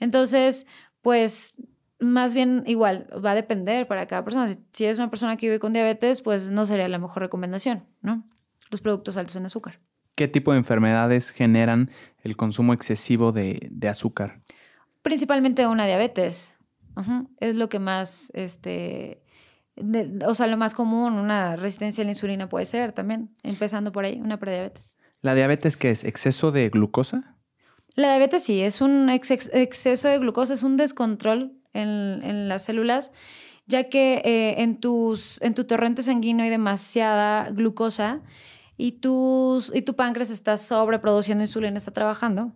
Entonces, pues más bien igual, va a depender para cada persona. Si, si eres una persona que vive con diabetes, pues no sería la mejor recomendación, ¿no? Los productos altos en azúcar. ¿Qué tipo de enfermedades generan el consumo excesivo de, de azúcar? Principalmente una diabetes. Es lo que más, este, de- o sea, lo más común, una resistencia a la insulina puede ser también, empezando por ahí, una prediabetes. ¿La diabetes qué es? ¿Exceso de glucosa? La diabetes sí, es un ex- ex- exceso de glucosa, es un descontrol en, en las células, ya que eh, en, tus, en tu torrente sanguíneo hay demasiada glucosa y, tus, y tu páncreas está sobreproduciendo insulina, está trabajando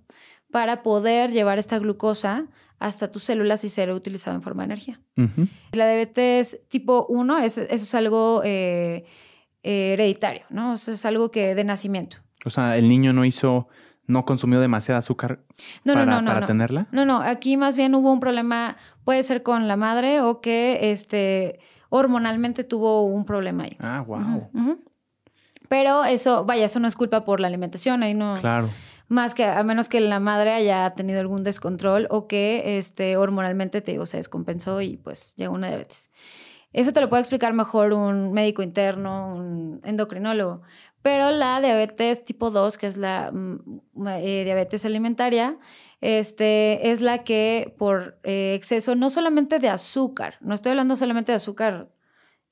para poder llevar esta glucosa hasta tus células y ser utilizado en forma de energía. Ujú. La diabetes tipo 1, es, eso es algo eh, eh, hereditario, ¿no? Eso es algo que de nacimiento. O sea, el niño no hizo, no consumió demasiada azúcar No, para, no, no, no. para no. tenerla. No, no, aquí más bien hubo un problema, puede ser con la madre o que este, hormonalmente tuvo un problema ahí. Ah, wow. Ujú. Pero eso, vaya, eso no es culpa por la alimentación, ahí no. Claro. Más que a menos que la madre haya tenido algún descontrol o que este, hormonalmente te digo, se descompensó y pues llegó una diabetes. Eso te lo puede explicar mejor un médico interno, un endocrinólogo. Pero la diabetes tipo 2, que es la mm, eh, diabetes alimentaria, este, es la que por eh, exceso, no solamente de azúcar, no estoy hablando solamente de azúcar,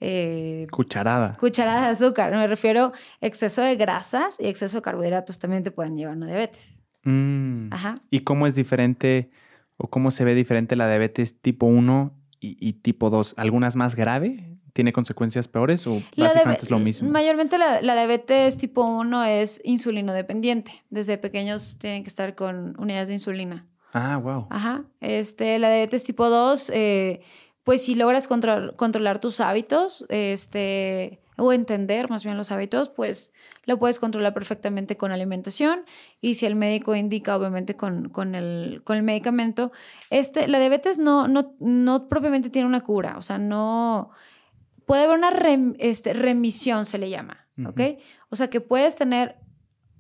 eh, Cucharada. cucharadas de azúcar, me refiero exceso de grasas y exceso de carbohidratos también te pueden llevar a una diabetes. Mm. Ajá. ¿Y cómo es diferente o cómo se ve diferente la diabetes tipo 1 y, y tipo 2? ¿Algunas más grave? ¿Tiene consecuencias peores o La básicamente es lo mismo? Mayormente la, la diabetes tipo 1 es insulino dependiente. Desde pequeños tienen que estar con unidades de insulina. Ah, wow. Ajá. Este, la diabetes tipo 2, eh, pues si logras contro- controlar tus hábitos, este, o entender más bien los hábitos, pues lo puedes controlar perfectamente con alimentación. Y si el médico indica, obviamente, con, con, el, con el medicamento. Este, la diabetes no, no, no propiamente tiene una cura. O sea, no. Puede haber una rem- este, remisión, se le llama. ¿Ok? O sea, que puedes tener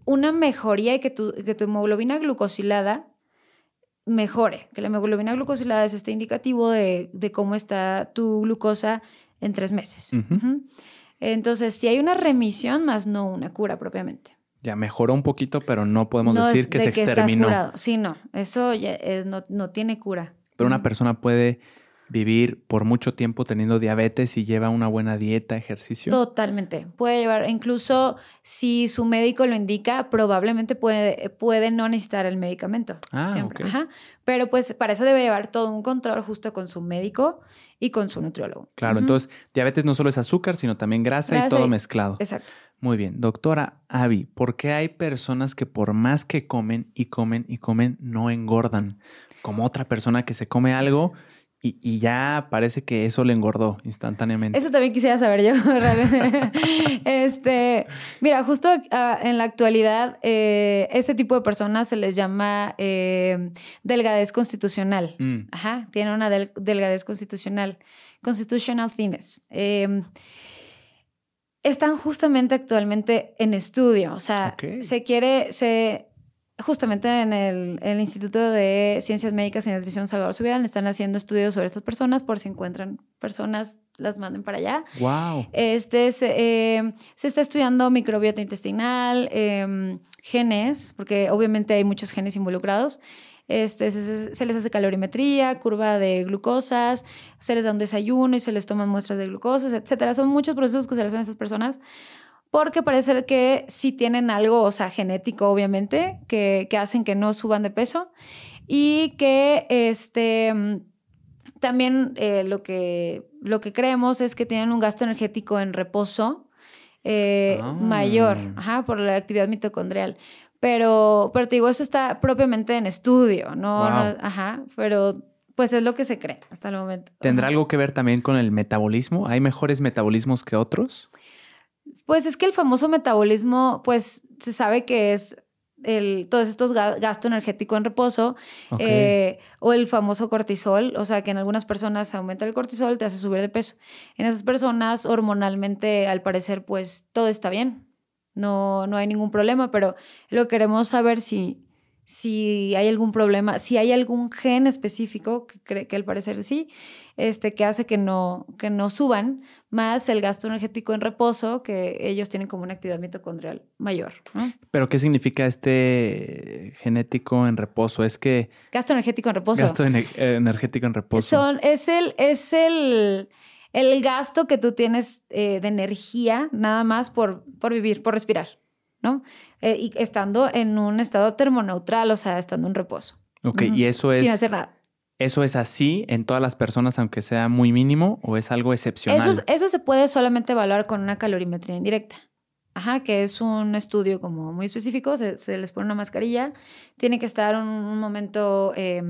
una mejoría y que tu, que tu hemoglobina glucosilada mejore, que la hemoglobina glucosilada es este indicativo de, de cómo está tu glucosa en tres meses. Entonces, si hay una remisión, más no una cura propiamente. Ya mejoró un poquito, pero no podemos no es decir que se estás exterminó. curado. Sí, no, eso ya es- no, no tiene cura. Pero una persona puede vivir por mucho tiempo teniendo diabetes y lleva una buena dieta, ejercicio. Totalmente. Puede llevar, incluso si su médico lo indica, probablemente puede, puede no necesitar el medicamento. Ah, siempre. Ajá. Pero pues para eso debe llevar todo un control justo con su médico y con su nutriólogo. Claro, entonces diabetes no solo es azúcar, sino también grasa, y todo y- mezclado. Exacto. Muy bien, doctora Avi, ¿por qué hay personas que por más que comen y comen y comen no engordan? Como otra persona que se come algo y, y ya parece que eso le engordó instantáneamente. Eso también quisiera saber yo, realmente. este, mira, justo ah, en la actualidad, eh, este tipo de personas se les llama eh, delgadez constitucional. Mm, Ajá, tienen una del- delgadez constitucional, constitutional thinness. Eh, están justamente actualmente en estudio, o sea, se quiere, se, justamente en el, el Instituto de Ciencias Médicas y Nutrición Salvador Subirán están haciendo estudios sobre estas personas, por si encuentran personas, las manden para allá. wow. Este, se, eh, se está estudiando microbiota intestinal, em, genes, porque obviamente hay muchos genes involucrados. Este, se, se- se les hace calorimetría, curva de glucosas, se les da un desayuno y se les toman muestras de glucosas, etcétera. Son muchos procesos que se les hacen a estas personas porque parece que sí tienen algo, o sea, genético, obviamente, que, que hacen que no suban de peso y que este, también eh, lo, que, lo que creemos es que tienen un gasto energético en reposo eh, Ah. mayor ajá, por la actividad mitocondrial. Pero, pero te digo, eso está propiamente en estudio, ¿no? Wow. no- ajá, pero pues es lo que se cree hasta el momento. ¿Tendrá algo que ver también con el metabolismo? ¿Hay mejores metabolismos que otros? Pues es que el famoso metabolismo, pues se sabe que es el, todos estos ga- gasto energético en reposo eh, o el famoso cortisol, o sea que en algunas personas aumenta el cortisol, te hace subir de peso. En esas personas hormonalmente, al parecer, pues todo está bien, no, no hay ningún problema, pero lo queremos saber si, si hay algún problema, si hay algún gen específico, que, cree que al parecer sí, este, que hace que no, que no suban, más el gasto energético en reposo, que ellos tienen como una actividad mitocondrial mayor. ¿no? Pero ¿qué significa este genético en reposo? Es que Gasto energético en reposo. gasto ene- energético en reposo. Son, es el, es el, el gasto que tú tienes eh, de energía nada más por, por vivir, por respirar, ¿no? Eh, y estando en un estado termoneutral, o sea, estando en reposo. ok, y eso es Sin hacer nada. Eso es así en todas las personas, aunque sea muy mínimo, o es algo excepcional. Eso, es- eso se puede solamente evaluar con una calorimetría indirecta. Ajá, que es un estudio como muy específico, se, se les pone una mascarilla, tiene que estar un, un momento eh,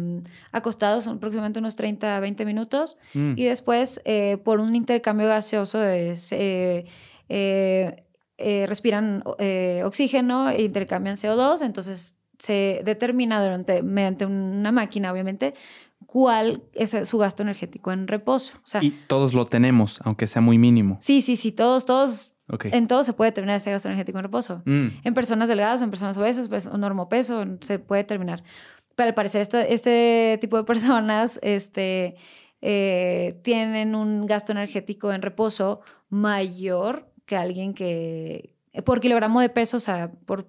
acostados, son aproximadamente unos 30 a 20 minutos, Mm. y después eh, por un intercambio gaseoso de, se- eh, eh, respiran oxígeno e intercambian CO2, entonces se determina durante, mediante una máquina, obviamente, cuál es su gasto energético en reposo. O sea, Y todos lo tenemos, aunque sea muy mínimo. sí, sí, sí, todos, todos, en todo se puede determinar ese gasto energético en reposo. Mm. En personas delgadas en personas obesas, pues, o normopeso, se puede determinar. Pero al parecer este, este tipo de personas este, eh, tienen un gasto energético en reposo mayor que alguien que, por kilogramo de peso, o sea, por,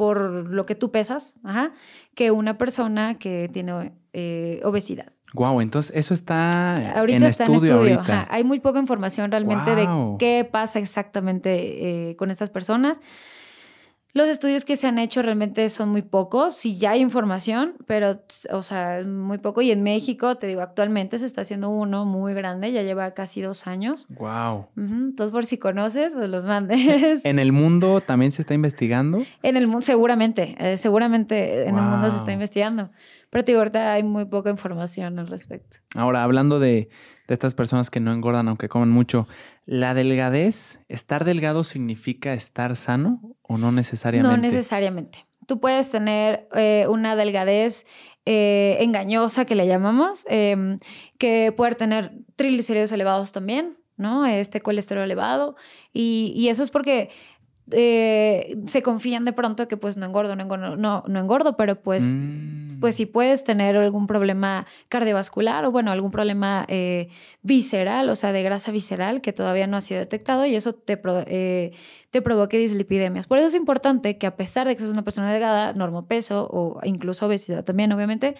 por lo que tú pesas, ajá, que una persona que tiene eh, obesidad. Guau, entonces eso está Ahorita en está estudio en estudio. ahorita. ajá. Hay muy poca información realmente de qué pasa exactamente eh, con estas personas. Los estudios que se han hecho realmente son muy pocos. Sí, ya hay información, pero, o sea, es muy poco. Y en México, te digo, actualmente se está haciendo uno muy grande, ya lleva casi dos años. Wow. Entonces, por si conoces, pues los mandes. En el mundo también se está investigando. En el mundo, seguramente, eh, seguramente en el mundo se está investigando. Pero te digo, ahorita hay muy poca información al respecto. Ahora, hablando de, de estas personas que no engordan aunque coman mucho, ¿la delgadez, estar delgado significa estar sano o no necesariamente? No necesariamente. Tú puedes tener eh, una delgadez eh, engañosa, que le llamamos, eh, que puede tener triglicéridos elevados también, ¿no? Este colesterol elevado. Y eso es porque eh, se confían de pronto que pues no engordo, no engordo, no, no engordo, pero pues Mm. pues si puedes tener algún problema cardiovascular o bueno, algún problema eh, visceral, o sea, de grasa visceral que todavía no ha sido detectado y eso te, pro- eh, te provoque dislipidemias. Por eso es importante que a pesar de que seas una persona delgada, normopeso o incluso obesidad también, obviamente,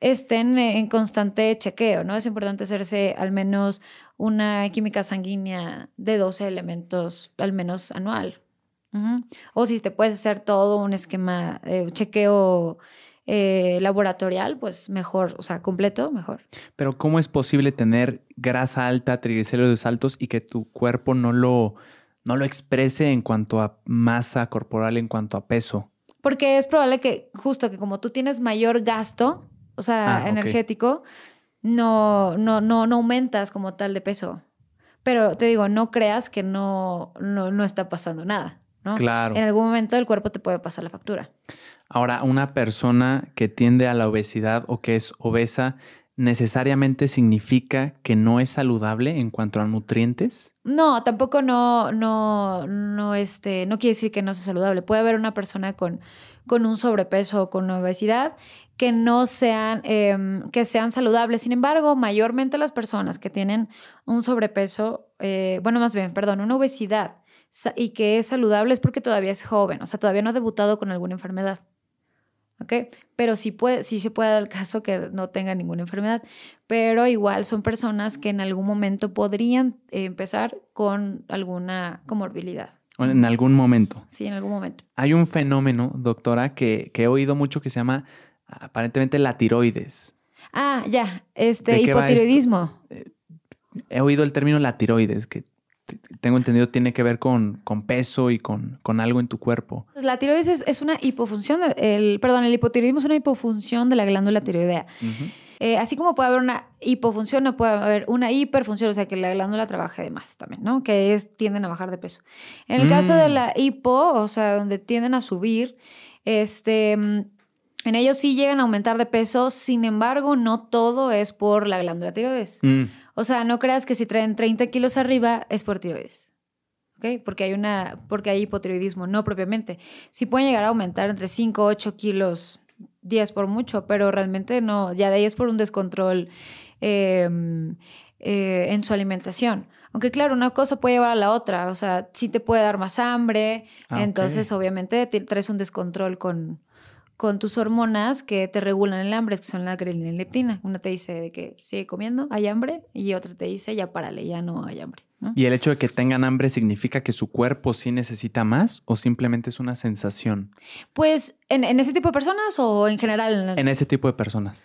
estén en constante chequeo, ¿no? Es importante hacerse al menos una química sanguínea de 12 elementos, al menos anual. O si te puedes hacer todo un esquema de chequeo eh, laboratorial, pues mejor, o sea, completo, mejor. Pero ¿cómo es posible tener grasa alta, triglicéridos altos y que tu cuerpo no lo, no lo exprese en cuanto a masa corporal, en cuanto a peso? Porque es probable que justo que como tú tienes mayor gasto, o sea, Ah, energético, no, no, no, no aumentas como tal de peso. Pero te digo, no creas que no, no, no está pasando nada, ¿no? Claro. En algún momento el cuerpo te puede pasar la factura. Ahora, una persona que tiende a la obesidad o que es obesa, ¿necesariamente significa que no es saludable en cuanto a nutrientes? No, tampoco no, no, no, este, no quiere decir que no sea saludable. Puede haber una persona con, con un sobrepeso o con obesidad que no sean, em, que sean saludables. Sin embargo, mayormente las personas que tienen un sobrepeso, eh, bueno, más bien, perdón, una obesidad y que es saludable es porque todavía es joven, o sea, todavía no ha debutado con alguna enfermedad. ¿Ok? Pero sí, puede, sí se puede dar el caso que no tenga ninguna enfermedad. Pero igual son personas que en algún momento podrían eh, empezar con alguna comorbilidad. En algún momento. Sí, en algún momento. Hay un fenómeno, doctora, que, que he oído mucho que se llama aparentemente la tiroides. Ah, ya. Este, ¿De qué va hipotiroidismo. He oído el término la tiroides, que tengo entendido tiene que ver con, con peso y con, con algo en tu cuerpo. Pues La tiroides es, es una hipofunción, el, perdón, el hipotiroidismo es una hipofunción de la glándula tiroidea. Eh, así como puede haber una hipofunción, no puede haber una hiperfunción, o sea, que la glándula trabaje de más también, ¿no? Que es, tienden a bajar de peso. En el caso de Mm. la hipo, o sea, donde tienden a subir, este, mm, en ellos sí llegan a aumentar de peso, sin embargo, no todo es por la glándula tiroides. Mm, O sea, no creas que si traen 30 kilos arriba es por tiroides. ¿Ok? Porque hay una, porque hay hipotiroidismo, no propiamente. Sí pueden llegar a aumentar entre 5, 8 kilos, 10 por mucho, pero realmente no, ya de ahí es por un descontrol eh, eh, en su alimentación. Aunque claro, una cosa puede llevar a la otra, o sea, sí te puede dar más hambre, Ah, entonces obviamente te- traes un descontrol con, con tus hormonas que te regulan el hambre, que son la grelina y leptina. Una te dice de que sigue comiendo, hay hambre, y otra te dice ya párale, ya no hay hambre. ¿no? ¿Y el hecho de que tengan hambre significa que su cuerpo sí necesita más o simplemente es una sensación Pues, ¿en, en ese tipo de personas o en general? en ese tipo de personas?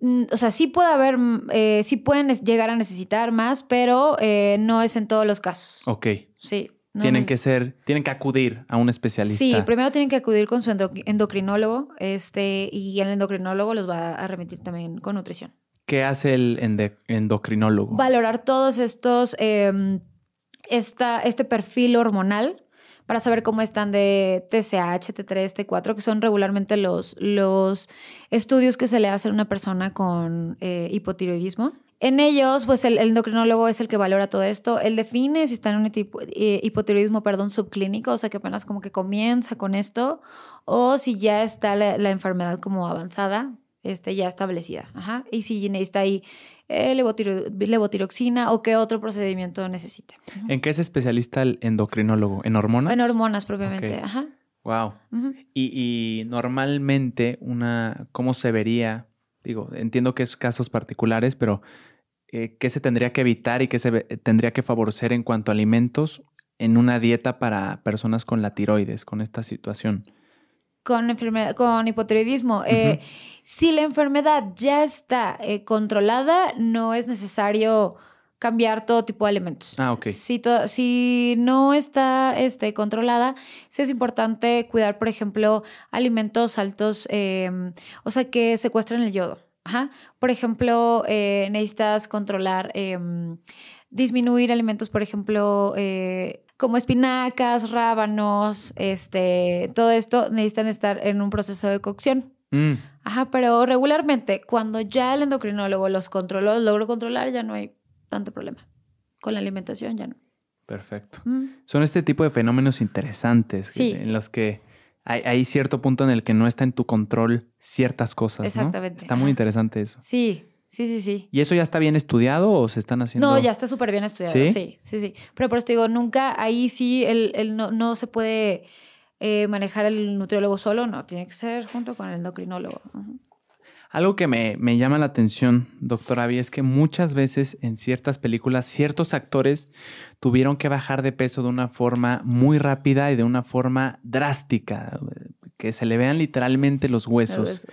Mm, O sea, sí puede haber, mm, eh, sí pueden llegar a necesitar más, pero eh, no es en todos los casos. Ok. Sí. No- tienen que ser, tienen que acudir a un especialista. Sí, primero tienen que acudir con su endo- endocrinólogo, este, y el endocrinólogo los va a remitir también con nutrición. ¿Qué hace el endocrinólogo? Valorar todos estos, eh, esta, este perfil hormonal para saber cómo están de TSH, T3, T4, que son regularmente los, los estudios que se le hacen a una persona con eh, hipotiroidismo. En ellos, pues el, endocrinólogo es el que valora todo esto. Él define si está en un eh, hipotiroidismo, perdón, subclínico, o sea que apenas como que comienza con esto, o si ya está la, la enfermedad como avanzada, este, ya establecida. Ajá. Y si necesita ahí eh, levotiro- levotiroxina o qué otro procedimiento necesite. Ujú. ¿En qué es especialista el endocrinólogo? ¿En hormonas? En hormonas propiamente. Ajá. Wow. Y, y normalmente una, ¿cómo se vería? Digo, entiendo que es casos particulares, pero eh, ¿qué se tendría que evitar y qué se tendría que favorecer en cuanto a alimentos en una dieta para personas con la tiroides, con esta situación? Con, enfermedad, con hipotiroidismo. eh, si la enfermedad ya está eh, controlada, no es necesario cambiar todo tipo de alimentos. Ah, ok. Si, no está este, controlada, sí es importante cuidar, por ejemplo, alimentos altos, eh, o sea, que secuestren el yodo. Ajá. Por ejemplo, eh, necesitas controlar, eh, disminuir alimentos, por ejemplo, eh, como espinacas, rábanos, este, todo esto necesitan estar en un proceso de cocción. Mm, Ajá, pero regularmente cuando ya el endocrinólogo los controló, los logró controlar, ya no hay tanto problema. Con la alimentación ya no. perfecto. Mm. Son este tipo de fenómenos interesantes Sí. en los que hay, hay cierto punto en el que no está en tu control ciertas cosas. ¿no? Exactamente, Está muy interesante eso. Sí, sí, sí, sí. ¿Y eso ya está bien estudiado o se están haciendo? No, ya está súper bien estudiado. ¿Sí? ¿Sí? sí, sí, Pero por eso te digo, nunca ahí sí el, el no, no se puede eh, manejar el nutriólogo solo, no, tiene que ser junto con el endocrinólogo. Algo que me, me llama la atención, doctor Avi, es que muchas veces en ciertas películas ciertos actores tuvieron que bajar de peso de una forma muy rápida y de una forma drástica, que se le vean literalmente los huesos. Eso.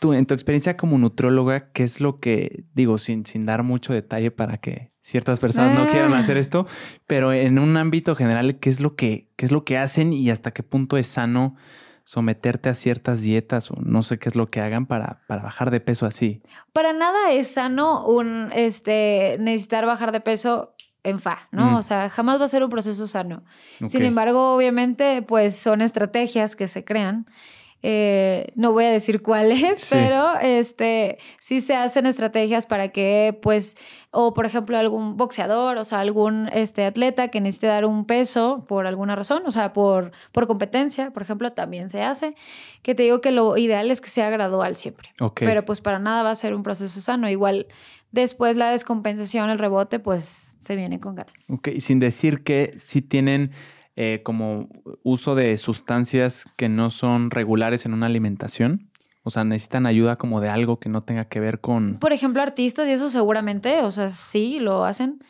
Tú, en tu experiencia como nutróloga, ¿qué es lo que, digo, sin, sin dar mucho detalle para que ciertas personas no Ah. quieran hacer esto, pero en un ámbito general, ¿qué es lo que, qué es lo que hacen y hasta qué punto es sano someterte a ciertas dietas o no sé qué es lo que hagan para, para bajar de peso así? Para nada es sano un, este, necesitar bajar de peso en fa, ¿no? Mm. O sea, jamás va a ser un proceso sano. Sin embargo, obviamente, pues son estrategias que se crean. Eh, no voy a decir cuáles, Sí. pero este, sí se hacen estrategias para que, pues, o por ejemplo, algún boxeador, o sea, algún este, atleta que necesite dar un peso por alguna razón, o sea, por, por competencia, por ejemplo, también se hace. Que te digo que lo ideal es que sea gradual siempre. Pero pues para nada va a ser un proceso sano. Igual después la descompensación, el rebote, pues se viene con ganas. Ok, sin decir que si tienen eh, como uso de sustancias que no son regulares en una alimentación. O sea, necesitan ayuda como de algo que no tenga que ver con... Por ejemplo, artistas y eso seguramente, o sea, sí lo hacen.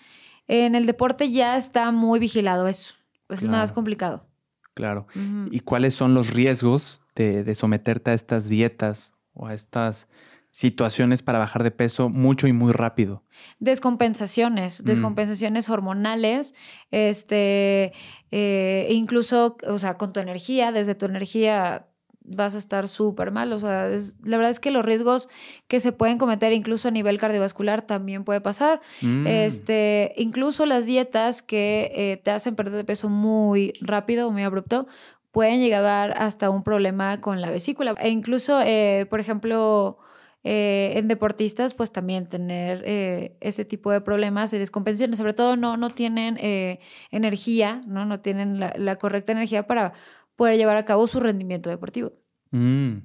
En el deporte ya está muy vigilado eso. Es Claro. más complicado. Claro. ¿Y cuáles son los riesgos de, de someterte a estas dietas o a estas situaciones para bajar de peso mucho y muy rápido? Descompensaciones, Mm. descompensaciones hormonales, este, eh, incluso, o sea, con tu energía, desde tu energía vas a estar súper mal. O sea, la verdad es que los riesgos que se pueden cometer incluso a nivel cardiovascular también puede pasar. Mm. Este, incluso las dietas que eh, te hacen perder de peso muy rápido muy abrupto pueden llegar hasta un problema con la vesícula. E incluso, eh, por ejemplo, eh, en deportistas, pues también tener eh, este tipo de problemas de descompensaciones, sobre todo no, no tienen eh, energía, ¿no? no tienen la, correcta energía para poder llevar a cabo su rendimiento deportivo. Mm.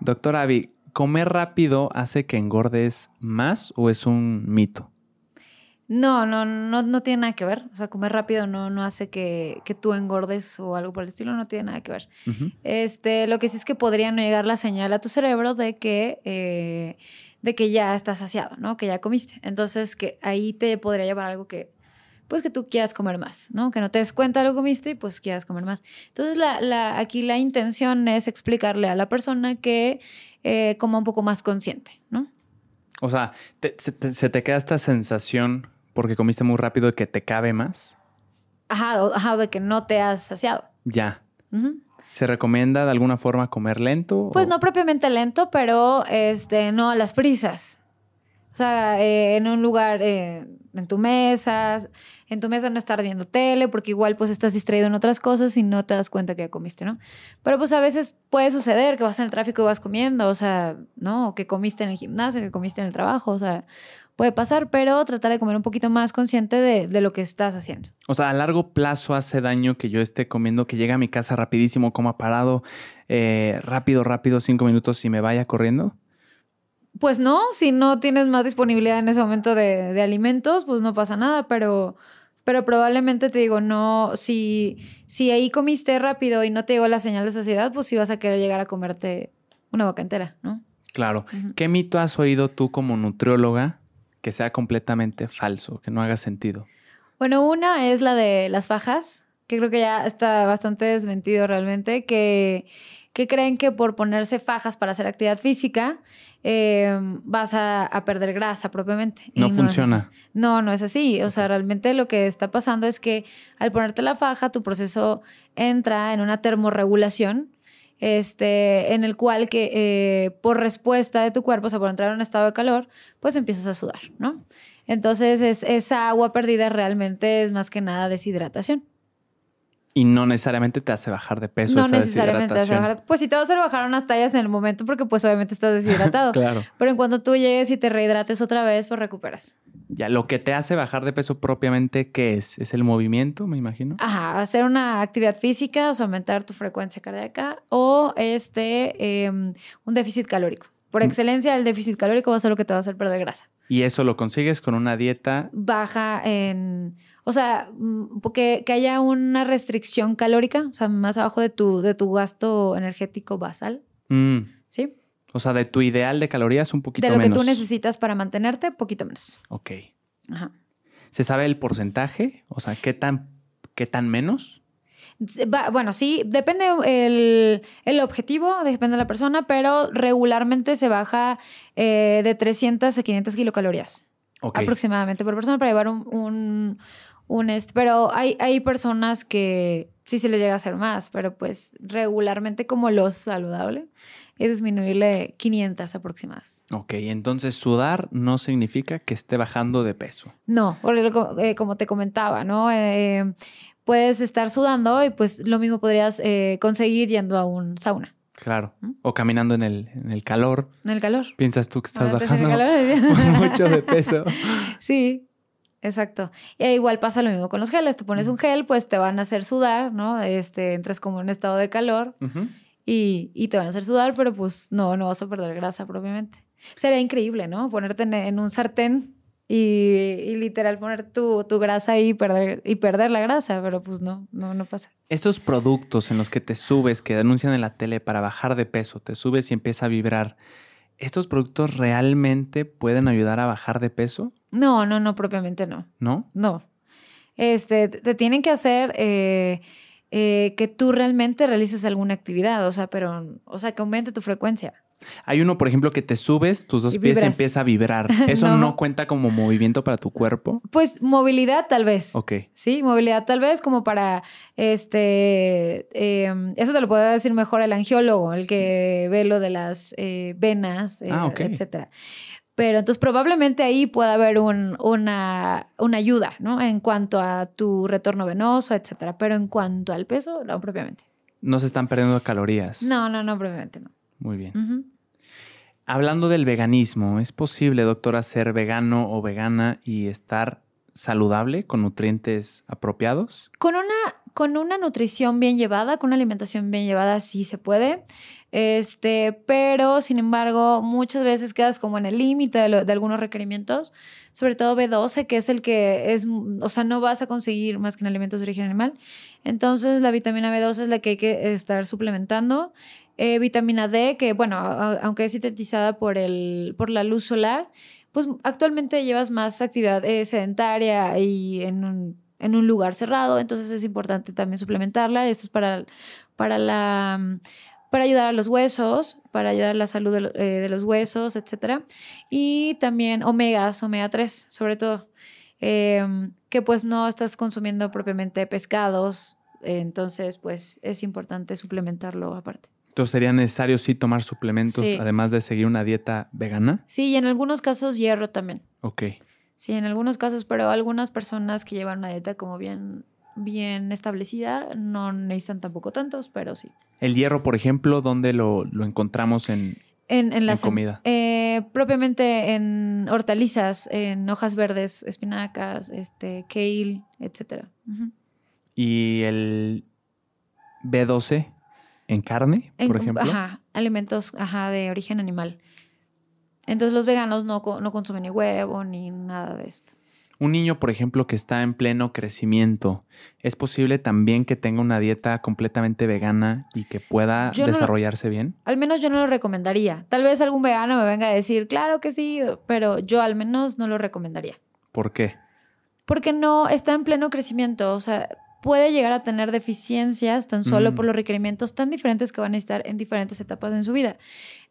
Doctor Avi, ¿comer rápido hace que engordes más o es un mito? No, no, no, no tiene nada que ver. O sea, comer rápido no, no hace que, que tú engordes o algo por el estilo, no tiene nada que ver. este, lo que sí es que podría no llegar la señal a tu cerebro de que, eh, de que ya estás saciado, ¿no? Que ya comiste. Entonces, que ahí te podría llevar algo que, pues que tú quieras comer más, ¿no? Que no te des cuenta de lo que comiste y pues quieras comer más. Entonces, la, la, aquí la intención es explicarle a la persona que eh, coma un poco más consciente, ¿no? O sea, se, te queda esta sensación porque comiste muy rápido y que te cabe más. Ajá, ajá, de que no te has saciado. Ya. ¿Se recomienda de alguna forma comer lento? Pues no propiamente lento, pero este, no a las prisas. O sea, eh, en un lugar, eh, en tu mesa, en tu mesa no estar viendo tele, porque igual pues estás distraído en otras cosas y no te das cuenta que ya comiste, ¿no? Pero pues a veces puede suceder que vas en el tráfico y vas comiendo, o sea, ¿no? O que comiste en el gimnasio, que comiste en el trabajo, o sea, puede pasar, pero tratar de comer un poquito más consciente de, lo que estás haciendo. O sea, a largo plazo hace daño que yo esté comiendo, que llegue a mi casa rapidísimo, coma parado, eh, rápido, rápido, cinco minutos y me vaya corriendo. Pues no, si no tienes más disponibilidad en ese momento de, alimentos, pues no pasa nada, pero, pero probablemente te digo, no, si, si ahí comiste rápido y no te llegó la señal de saciedad, pues sí vas a querer llegar a comerte una boca entera, ¿no? Claro. ¿Qué mito has oído tú como nutrióloga que sea completamente falso, que no haga sentido? Bueno, una es la de las fajas, que creo que ya está bastante desmentido realmente, que, que creen que por ponerse fajas para hacer actividad física eh, vas a, perder grasa propiamente. No, funciona. no, no es así. O sea, realmente lo que está pasando es que al ponerte la faja, tu proceso entra en una termorregulación este, en el cual que eh, por respuesta de tu cuerpo, o sea, por entrar en un estado de calor, pues empiezas a sudar, ¿no? Entonces, es, esa agua perdida realmente es más que nada deshidratación. Y no necesariamente te hace bajar de peso. No necesariamente te hace bajar. Pues si te vas a bajar unas tallas en el momento, porque pues obviamente estás deshidratado. claro. Pero en cuanto tú llegues y te rehidrates otra vez, pues recuperas. Ya, lo que te hace bajar de peso propiamente, ¿qué es? ¿Es el movimiento, me imagino? Ajá, hacer una actividad física, o sea, aumentar tu frecuencia cardíaca o este, em, un déficit calórico. Por mm. excelencia, el déficit calórico va a ser lo que te va a hacer perder grasa. ¿Y eso lo consigues con una dieta? Baja en... O sea, mm, que, que haya una restricción calórica, o sea, más abajo de tu, de tu gasto energético basal. Mm. ¿Sí? O sea, de tu ideal de calorías un poquito menos. De lo que tú necesitas para mantenerte, poquito menos. Ok. Ajá. ¿Se sabe el porcentaje? O sea, ¿qué tan, qué tan menos? bueno, sí, depende el, objetivo, depende de la persona, pero regularmente se baja eh, de 300 a 500 kilocalorías. Aproximadamente por persona para llevar un, un, este, pero hay, hay personas que sí se les llega a hacer más, pero pues regularmente como lo saludable es disminuirle 500 aproximadas. Ok, entonces sudar no significa que esté bajando de peso. No, porque eh, como te comentaba, ¿no? Eh, puedes estar sudando y pues lo mismo podrías eh, conseguir yendo a un sauna. Claro. ¿Mm? O caminando en el, en el calor. En el calor. Piensas tú que estás bajando mucho de peso. sí, exacto. Y igual pasa lo mismo con los geles. Te pones un gel, pues te van a hacer sudar, ¿no? Este, entras como en un estado de calor y, te van a hacer sudar, pero pues no, no vas a perder grasa propiamente. Sería increíble, ¿no? Ponerte en, un sartén y, literal poner tu, grasa ahí y perder, y perder la grasa, pero pues no, no, no pasa. Estos productos en los que te subes, que denuncian en la tele para bajar de peso, te subes y empieza a vibrar, ¿estos productos realmente pueden ayudar a bajar de peso? No, no, no, propiamente no. ¿No? No. Este, te tienen que hacer... Eh, eh, que tú realmente realices alguna actividad, o sea, pero, o sea, que aumente tu frecuencia. Hay uno, por ejemplo, que te subes, tus dos pies empieza a vibrar. ¿Eso no. No. cuenta como movimiento para tu cuerpo? Pues movilidad tal vez. Ok. Sí, movilidad tal vez como para, este, eh, eso te lo puede decir mejor el angiólogo, el que ve lo de las eh, venas, eh, Ah, etcétera. Pero entonces probablemente ahí pueda haber un- una, una ayuda, ¿no? En cuanto a tu retorno venoso, etcétera. Pero en cuanto al peso, no propiamente. No se están perdiendo calorías. No, no, no propiamente, no. Muy bien. Hablando del veganismo, ¿es posible, doctora, ser vegano o vegana y estar saludable con nutrientes apropiados? Con una, con una nutrición bien llevada, con una alimentación bien llevada, sí se puede. Este, pero sin embargo, muchas veces quedas como en el límite de, algunos requerimientos, sobre todo B12, que es el que es, o sea, no vas a conseguir más que en alimentos de origen animal. Entonces, la vitamina B12 es la que hay que estar suplementando. Eh, vitamina D, que bueno, aunque es sintetizada por, el, por la luz solar, pues actualmente llevas más actividad eh, sedentaria y en un, en un lugar cerrado, entonces es importante también suplementarla. Esto es para, para la para ayudar a los huesos, para ayudar a la salud de, eh, de los huesos, etcétera. Y también omegas, omega 3, sobre todo, eh, que pues no estás consumiendo propiamente pescados, eh, entonces pues es importante suplementarlo aparte. Entonces sería necesario sí tomar suplementos Sí. además de seguir una dieta vegana. Sí, y en algunos casos hierro también. Ok. Sí, en algunos casos, pero algunas personas que llevan una dieta como bien, bien establecida no necesitan tampoco tantos, pero sí. El hierro, por ejemplo, ¿dónde lo, lo encontramos en, En, en las En comida. eh, propiamente en hortalizas, en hojas verdes, espinacas, este, kale, etcétera. Ujú. y el B12 en carne, por ejemplo? Ajá, alimentos ajá, de origen animal. Entonces los veganos no, no consumen ni huevo ni nada de esto. Un niño, por ejemplo, que está en pleno crecimiento, ¿es posible también que tenga una dieta completamente vegana y que pueda Yo no- desarrollarse bien? Al menos yo no lo recomendaría. Tal vez algún vegano me venga a decir, claro que sí, pero yo al menos no lo recomendaría. ¿Por qué? Porque no está en pleno crecimiento. O sea, puede llegar a tener deficiencias tan solo Mm. por los requerimientos tan diferentes que van a estar en diferentes etapas en su vida.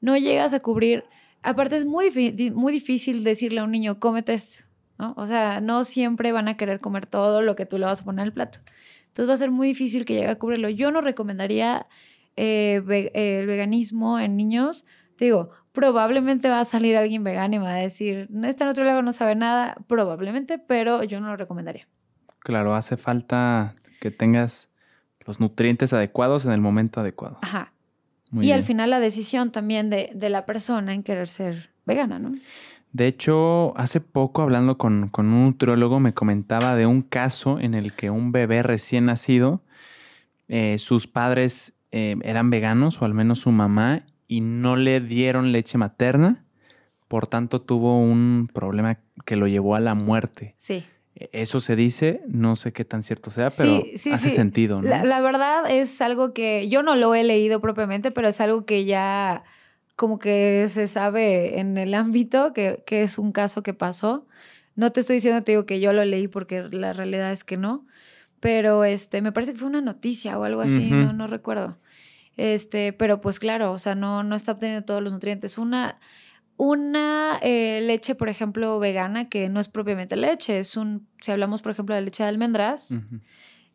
No llegas a cubrir. Aparte, es muy, muy difícil decirle a un niño, cómete esto. ¿No? O sea, no siempre van a querer comer todo lo que tú le vas a poner al plato. Entonces va a ser muy difícil que llegue a cubrirlo. Yo no recomendaría eh, ve- eh, el veganismo en niños. Te digo, probablemente va a salir alguien vegano y me va a decir, "No, este nutriólogo no sabe nada, probablemente, pero yo no lo recomendaría. Claro, hace falta que tengas los nutrientes adecuados en el momento adecuado. Ajá. Muy y al final la decisión también de, de la persona en querer ser vegana, ¿no? De hecho, hace poco hablando con, con un nutriólogo me comentaba de un caso en el que un bebé recién nacido, eh, sus padres eh, eran veganos o al menos su mamá y no le dieron leche materna, por tanto tuvo un problema que lo llevó a la muerte. Sí. E- Eso se dice, no sé qué tan cierto sea, pero Sí, sí, hace sí. sentido, ¿no? La, la verdad es algo que yo no lo he leído propiamente, pero es algo que ya como que se sabe en el ámbito, que, que es un caso que pasó. No te estoy diciendo, te digo que yo lo leí porque la realidad es que no, pero este, me parece que fue una noticia o algo así, no, no recuerdo. Este, pero pues claro, o sea, no, no está obteniendo todos los nutrientes. Una, una eh, leche, por ejemplo, vegana, que no es propiamente leche, es un, si hablamos, por ejemplo, de leche de almendras,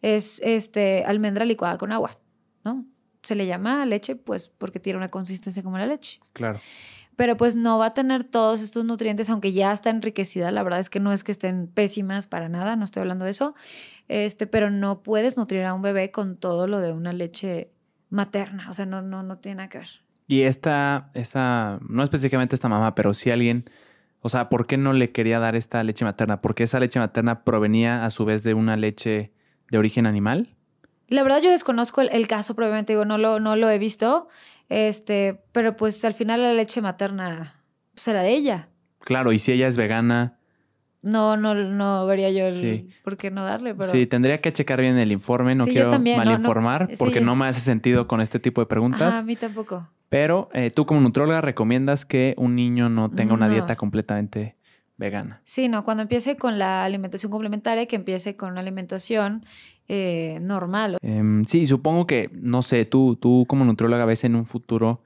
es este, almendra licuada con agua, ¿no? Se le llama leche, pues, porque tiene una consistencia como la leche. Claro. Pero pues no va a tener todos estos nutrientes, aunque ya está enriquecida. La verdad es que no es que estén pésimas para nada, no estoy hablando de eso. Este, pero no puedes nutrir a un bebé con todo lo de una leche materna. O sea, no, no, no tiene nada que ver. Y esta, esta, no específicamente esta mamá, pero si alguien, o sea, ¿por qué no le quería dar esta leche materna? Porque esa leche materna provenía a su vez de una leche de origen animal. La verdad yo desconozco el, el caso, probablemente digo, no lo, no lo he visto, este, pero pues al final la leche materna pues, era de ella. Claro, y si ella es vegana, No, no, no vería yo el Sí. por qué no darle, pero sí, tendría que checar bien el informe. No Sí, quiero no, no. malinformar Sí, porque no me hace sentido con este tipo de preguntas. Ajá, a mí tampoco. Pero eh, tú como nutróloga recomiendas que un niño no tenga una No. dieta completamente vegana. Sí, no, cuando empiece con la alimentación complementaria, que empiece con una alimentación eh, normal. Em, sí, supongo que, no sé, tú, tú como nutrióloga ves en un futuro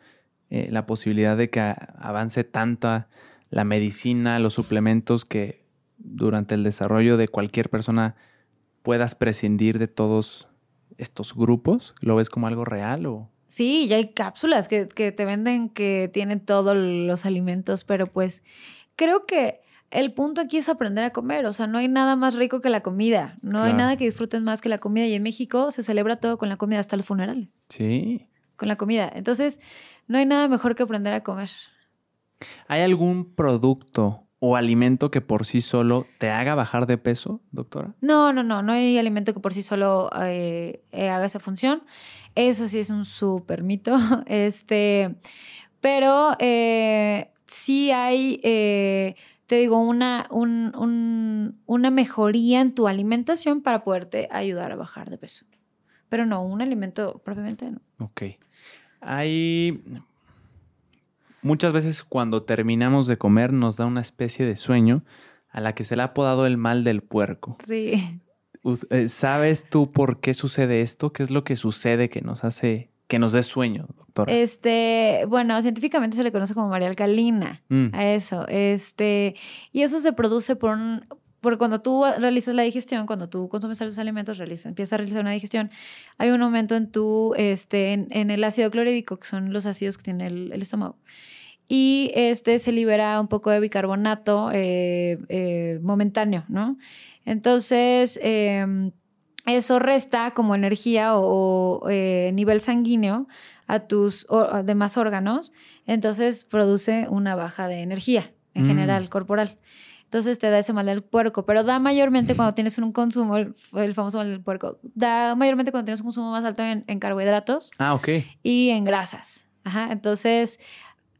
eh, la posibilidad de que avance tanta la medicina, los suplementos, que durante el desarrollo de cualquier persona puedas prescindir de todos estos grupos? ¿Lo ves como algo real o...? Sí, ya hay cápsulas que, que te venden que tienen todos los alimentos, pero pues creo que el punto aquí es aprender a comer. O sea, no hay nada más rico que la comida. No hay nada que disfruten más que la comida. Y en México se celebra todo con la comida, hasta los funerales. Sí. Con la comida. Entonces, no hay nada mejor que aprender a comer. ¿Hay algún producto o alimento que por sí solo te haga bajar de peso, doctora? No, no, no. No hay alimento que por sí solo eh, eh, haga esa función. Eso sí es un súper mito. Este, pero eh, sí hay, eh, te digo, una, una mejoría en tu alimentación para poderte ayudar a bajar de peso. Pero no, un alimento propiamente no. Ok. Hay... Muchas veces cuando terminamos de comer nos da una especie de sueño a la que se le ha apodado el mal del puerco. Sí. Eh, ¿Sabes tú por qué sucede esto? ¿Qué es lo que sucede que nos hace, que nos dé sueño, doctora? Este, bueno, científicamente se le conoce como María Alcalina mm. a eso. Este, y eso se produce por un, porque cuando tú realizas la digestión, cuando tú consumes los alimentos, empiezas a realizar una digestión, hay un aumento en tu, este, en, el ácido clorhídrico, que son los ácidos que tiene el, estómago. Y este se libera un poco de bicarbonato eh, eh, momentáneo, ¿no? Entonces, em, eso resta como energía o, eh, nivel sanguíneo a tus demás órganos, entonces produce una baja de energía en mm. general corporal. Entonces te da ese mal del puerco, pero da mayormente cuando tienes un consumo, el, famoso mal del puerco, da mayormente cuando tienes un consumo más alto en, en carbohidratos. Ah. Y en grasas. Ajá, entonces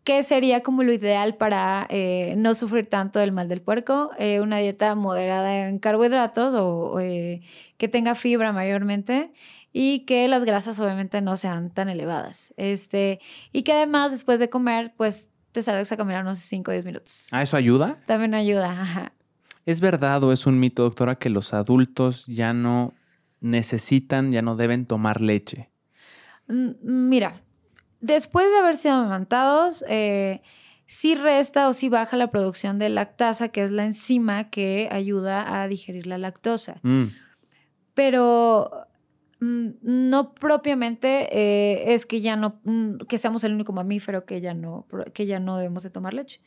¿Qué sería como lo ideal para eh, no sufrir tanto del mal del puerco? Eh, una dieta moderada en carbohidratos o eh, que tenga fibra mayormente y que las grasas obviamente no sean tan elevadas. Este, y que además después de comer, pues te salgas a caminar unos 5 o 10 minutos. ¿Ah, eso ayuda? También ayuda. ¿Es verdad o es un mito, doctora, que los adultos ya no necesitan, ya no deben tomar leche? Mm, mira, después de haber sido amamantados, eh, sí resta o sí baja la producción de lactasa, que es la enzima que ayuda a digerir la lactosa. Mm. Pero mm, no propiamente eh, es que ya no, mm, que seamos el único mamífero que ya no, que ya no debemos de tomar leche.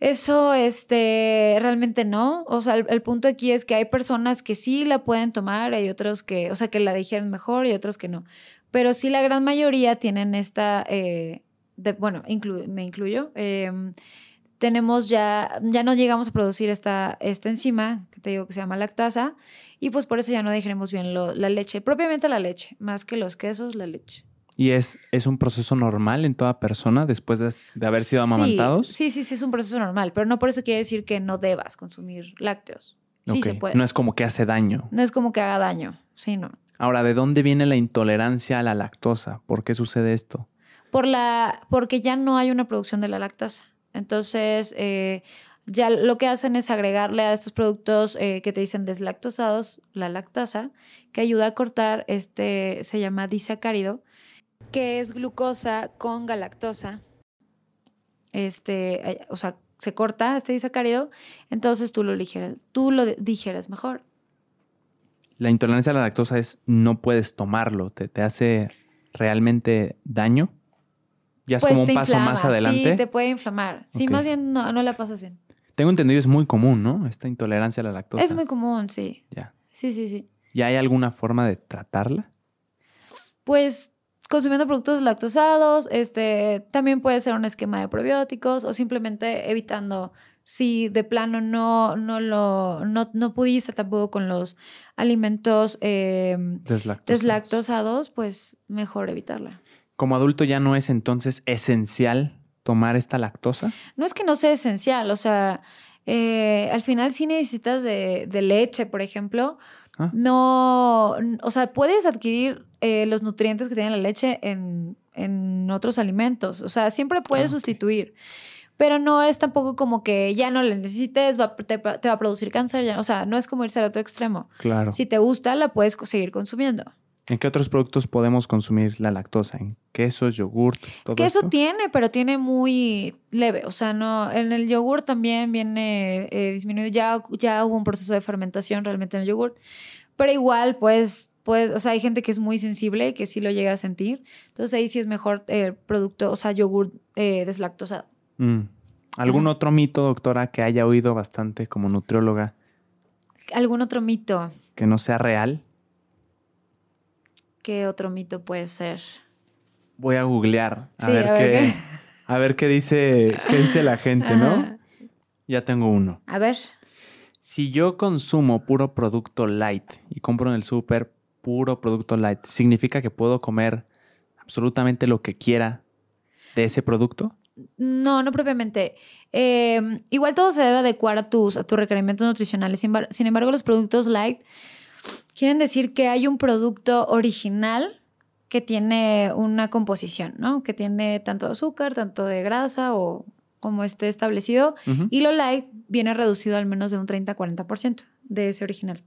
Eso, este, realmente no. O sea, el, punto aquí es que hay personas que sí la pueden tomar, hay otros que, o sea, que la digieren mejor y otros que no. Pero sí la gran mayoría tienen esta, eh, bueno, me incluyo, em, tenemos ya, ya no llegamos a producir esta, esta enzima, que te digo que se llama lactasa, y pues por eso ya no digerimos bien la leche, propiamente la leche, más que los quesos, la leche. ¿Y es, es un proceso normal en toda persona después de, haber sido amamantados? Sí, sí, sí, es un proceso normal, pero no por eso quiere decir que no debas consumir lácteos. Sí se puede. No es como que hace daño. No es como que haga daño, sí, no. Ahora, ¿de dónde viene la intolerancia a la lactosa? ¿Por qué sucede esto? Por la, porque ya no hay una producción de la lactasa. Entonces, eh, ya lo que hacen es agregarle a estos productos eh, que te dicen deslactosados la lactasa, que ayuda a cortar este, se llama disacárido, que es glucosa con galactosa. Este, eh, o sea, se corta este disacárido, entonces tú lo, tú lo digieres mejor la intolerancia a la lactosa es no puedes tomarlo, te, te hace realmente daño. Ya es pues como un paso más adelante. Sí, te puede inflamar. Sí, más bien no, no la pasas bien. Tengo entendido, es muy común, ¿no? Esta intolerancia a la lactosa. Es muy común, sí. Ya. Sí, sí, sí. ¿Y hay alguna forma de tratarla? Pues consumiendo productos lactosados, este, también puede ser un esquema de probióticos o simplemente evitando si de plano no, no lo no, pudiste tampoco con los alimentos em, deslactosados. pues mejor evitarla. Como adulto ya no es entonces esencial tomar esta lactosa? No es que no sea esencial, o sea, eh, al final sí necesitas de, leche, por ejemplo. Ah. No, o sea, puedes adquirir eh, los nutrientes que tiene la leche en, otros alimentos, o sea, siempre puedes ah, sustituir pero no es tampoco como que ya no le necesites, te, va a producir cáncer, ya, o sea, no es como irse al otro extremo. Claro. Si te gusta, la puedes seguir consumiendo. ¿En qué otros productos podemos consumir la lactosa? ¿En quesos, yogurt, todo Queso esto? tiene, pero tiene muy leve. O sea, no. En el yogur también viene eh, disminuido. Ya, ya hubo un proceso de fermentación realmente en el yogur. Pero igual, pues, pues, o sea, hay gente que es muy sensible que sí lo llega a sentir. Entonces ahí sí es mejor el producto, o sea, yogur eh, deslactosado. Mm. ¿Algún otro mito, doctora, que haya oído bastante como nutrióloga ¿Algún otro mito? que no sea real? ¿Qué otro mito puede ser? Voy a googlear a Sí, ver a ver qué, qué- a ver qué dice, qué dice la gente, ¿no? Ajá. Ya tengo uno. A ver. Si yo consumo puro producto light y compro en el súper puro producto light, ¿significa que puedo comer absolutamente lo que quiera de ese producto? No, no propiamente. Eh, igual todo se debe adecuar a tus, a tus requerimientos nutricionales. Sin, bar- sin embargo, los productos light quieren decir que hay un producto original que tiene una composición, ¿no? Que tiene tanto de azúcar, tanto de grasa o como esté establecido. Y lo light viene reducido al menos de un 30-40% de ese original.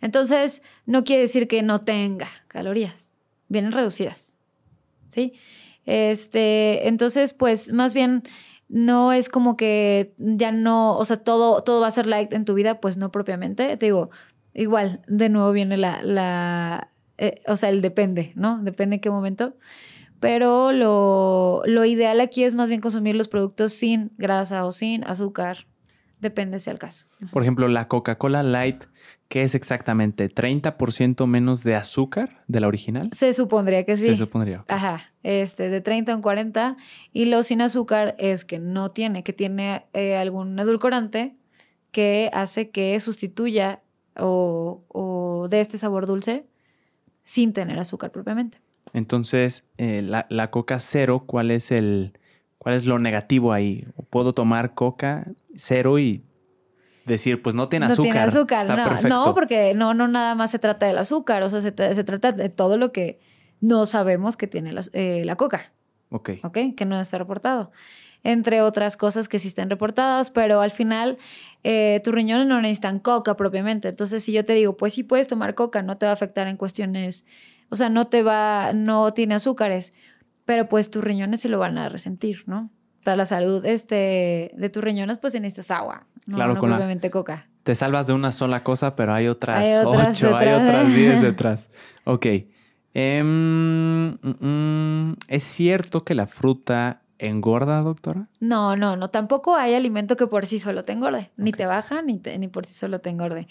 Entonces, no quiere decir que no tenga calorías. Vienen reducidas. ¿Sí? Este, entonces, pues, más bien no es como que ya no, o sea, todo, todo va a ser light en tu vida, pues no propiamente. Te digo, igual, de nuevo viene la, la eh, o sea, el depende, ¿no? Depende en qué momento. Pero lo, lo ideal aquí es más bien consumir los productos sin grasa o sin azúcar. Depende si el caso. Por ejemplo, la Coca-Cola Light, ¿qué es exactamente? ¿30% menos de azúcar de la original? Se supondría que sí. Se supondría. ok. Ajá, este, de 30 a un 40. Y lo sin azúcar es que no tiene, que tiene eh, algún edulcorante que hace que sustituya o, o de este sabor dulce sin tener azúcar propiamente. Entonces, eh, la, la Coca cero, ¿cuál es el cuál es lo negativo ahí? ¿Puedo tomar Coca cero y decir, pues no tiene no azúcar? tiene azúcar, Está no, perfecto. no, porque no, no nada más se trata del azúcar, o sea, se, se trata de todo lo que no sabemos que tiene la, eh, la coca. Ok. ¿ok? Que no está reportado. Entre otras cosas que sí están reportadas, pero al final eh, tus riñones no necesitan coca propiamente. Entonces, si yo te digo, pues sí puedes tomar coca, no te va a afectar en cuestiones, o sea, no te va, no tiene azúcares, pero pues tus riñones se lo van a resentir, ¿no? Para la salud este, de tus riñones, pues necesitas agua, no, Claro, no con la- coca. Te salvas de una sola cosa, pero hay otras, Hay otras ocho, hay detrás. otras diez detrás. Ok. Em, mm, mm, ¿Es cierto que la fruta engorda, doctora? No, no, no. Tampoco hay alimento que por sí solo te engorde. Ni te baja, ni, te- ni por sí solo te engorde.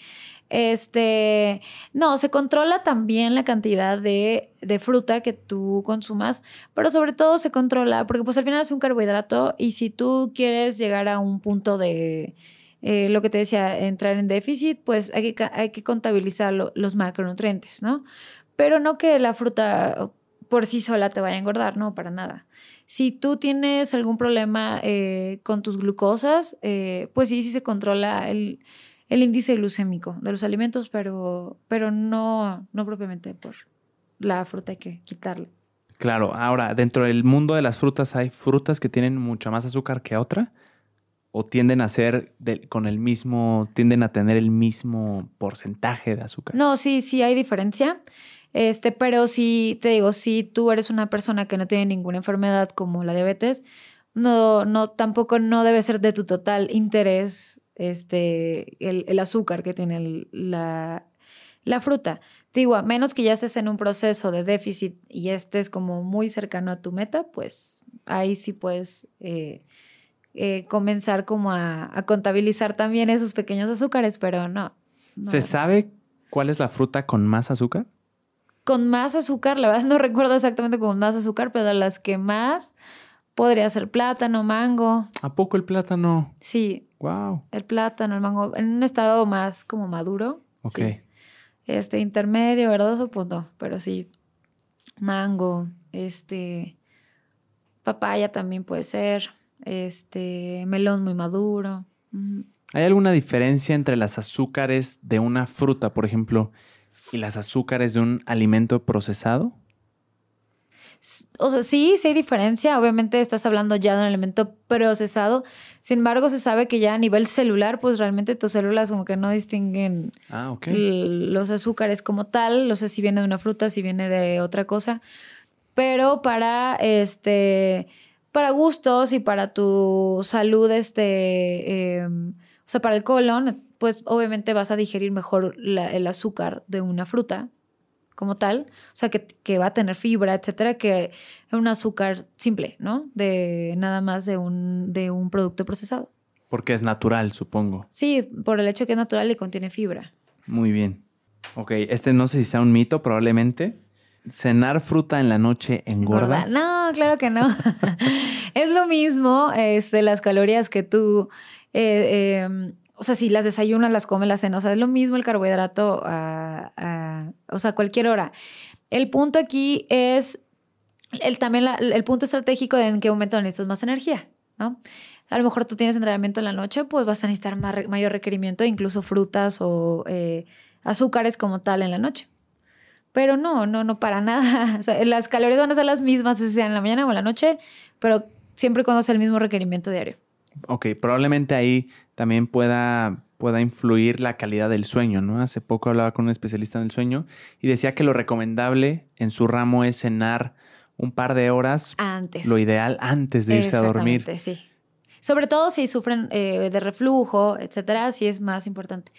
Este, no, se controla también la cantidad de, de fruta que tú consumas, pero sobre todo se controla, porque pues al final es un carbohidrato y si tú quieres llegar a un punto de, eh, lo que te decía, entrar en déficit, pues hay que, hay que contabilizar lo- los macronutrientes, ¿no? Pero no que la fruta por sí sola te vaya a engordar, no, para nada. Si tú tienes algún problema eh, con tus glucosas, eh, pues sí, sí se controla el, el índice glucémico de los alimentos, pero, pero no, no propiamente por la fruta hay que quitarle. Claro, ahora, dentro del mundo de las frutas, ¿hay frutas que tienen mucha más azúcar que otra? ¿O tienden a ser con el mismo, tienden a tener el mismo porcentaje de azúcar? No, sí, sí hay diferencia. Este, pero si te digo, si tú eres una persona que no tiene ninguna enfermedad como la diabetes, no, no, tampoco no debe ser de tu total interés este, el, azúcar que tiene la, la fruta. Te digo, a menos que ya estés en un proceso de déficit y estés como muy cercano a tu meta, pues ahí sí puedes eh, eh, comenzar como a, a contabilizar también esos pequeños azúcares, pero no. no. ¿Se sabe cuál es la fruta con más azúcar? con más azúcar, la verdad no recuerdo exactamente con más azúcar, pero las que más podría ser plátano, mango. ¿A poco el plátano? Sí, Wow. el plátano, el mango, en un estado más como maduro. Ok. sí. Este intermedio, verdoso, pues no, pero sí. Mango, este papaya también puede ser, este melón muy maduro. ¿Hay alguna diferencia entre las azúcares de una fruta, por ejemplo, y las azúcares de un alimento procesado? O sea, sí, sí hay diferencia. Obviamente estás hablando ya de un elemento procesado. Sin embargo, se sabe que ya a nivel celular, pues realmente tus células como que no distinguen ah, los azúcares como tal. No sé si viene de una fruta, si viene de otra cosa. Pero para este para gustos y para tu salud, este, em, o sea, para el colon, pues obviamente vas a digerir mejor el azúcar de una fruta como tal, o sea, que, va a tener fibra, etcétera, que un azúcar simple, ¿no? De nada más de un, de un producto procesado. Porque es natural, supongo. Sí, por el hecho que es natural y contiene fibra. Muy bien. Ok, este no sé si sea un mito, probablemente. ¿Cenar fruta en la noche engorda? No, claro que no. es lo mismo este, las calorías que tú... Eh, em, o sea, si las desayunas, las comes, las cenas, o sea, es lo mismo el carbohidrato a, o sea, cualquier hora. El punto aquí es el, también el punto estratégico de en qué momento necesitas más energía, ¿no? A lo mejor tú tienes entrenamiento en la noche, pues vas a necesitar mayor requerimiento, incluso frutas o eh, azúcares como tal en la noche. Pero no, no, no para nada. las calorías van a ser las mismas, si sea en la mañana o en la noche, pero siempre y cuando sea el mismo requerimiento diario. Ok, probablemente ahí también pueda, pueda influir la calidad del sueño, ¿no? Hace poco hablaba con un especialista en el sueño y decía que lo recomendable en su ramo es cenar un par de horas. Antes. Lo ideal antes de irse a dormir. Sí. Sobre todo si sufren eh, de reflujo, etcétera, sí es más importante.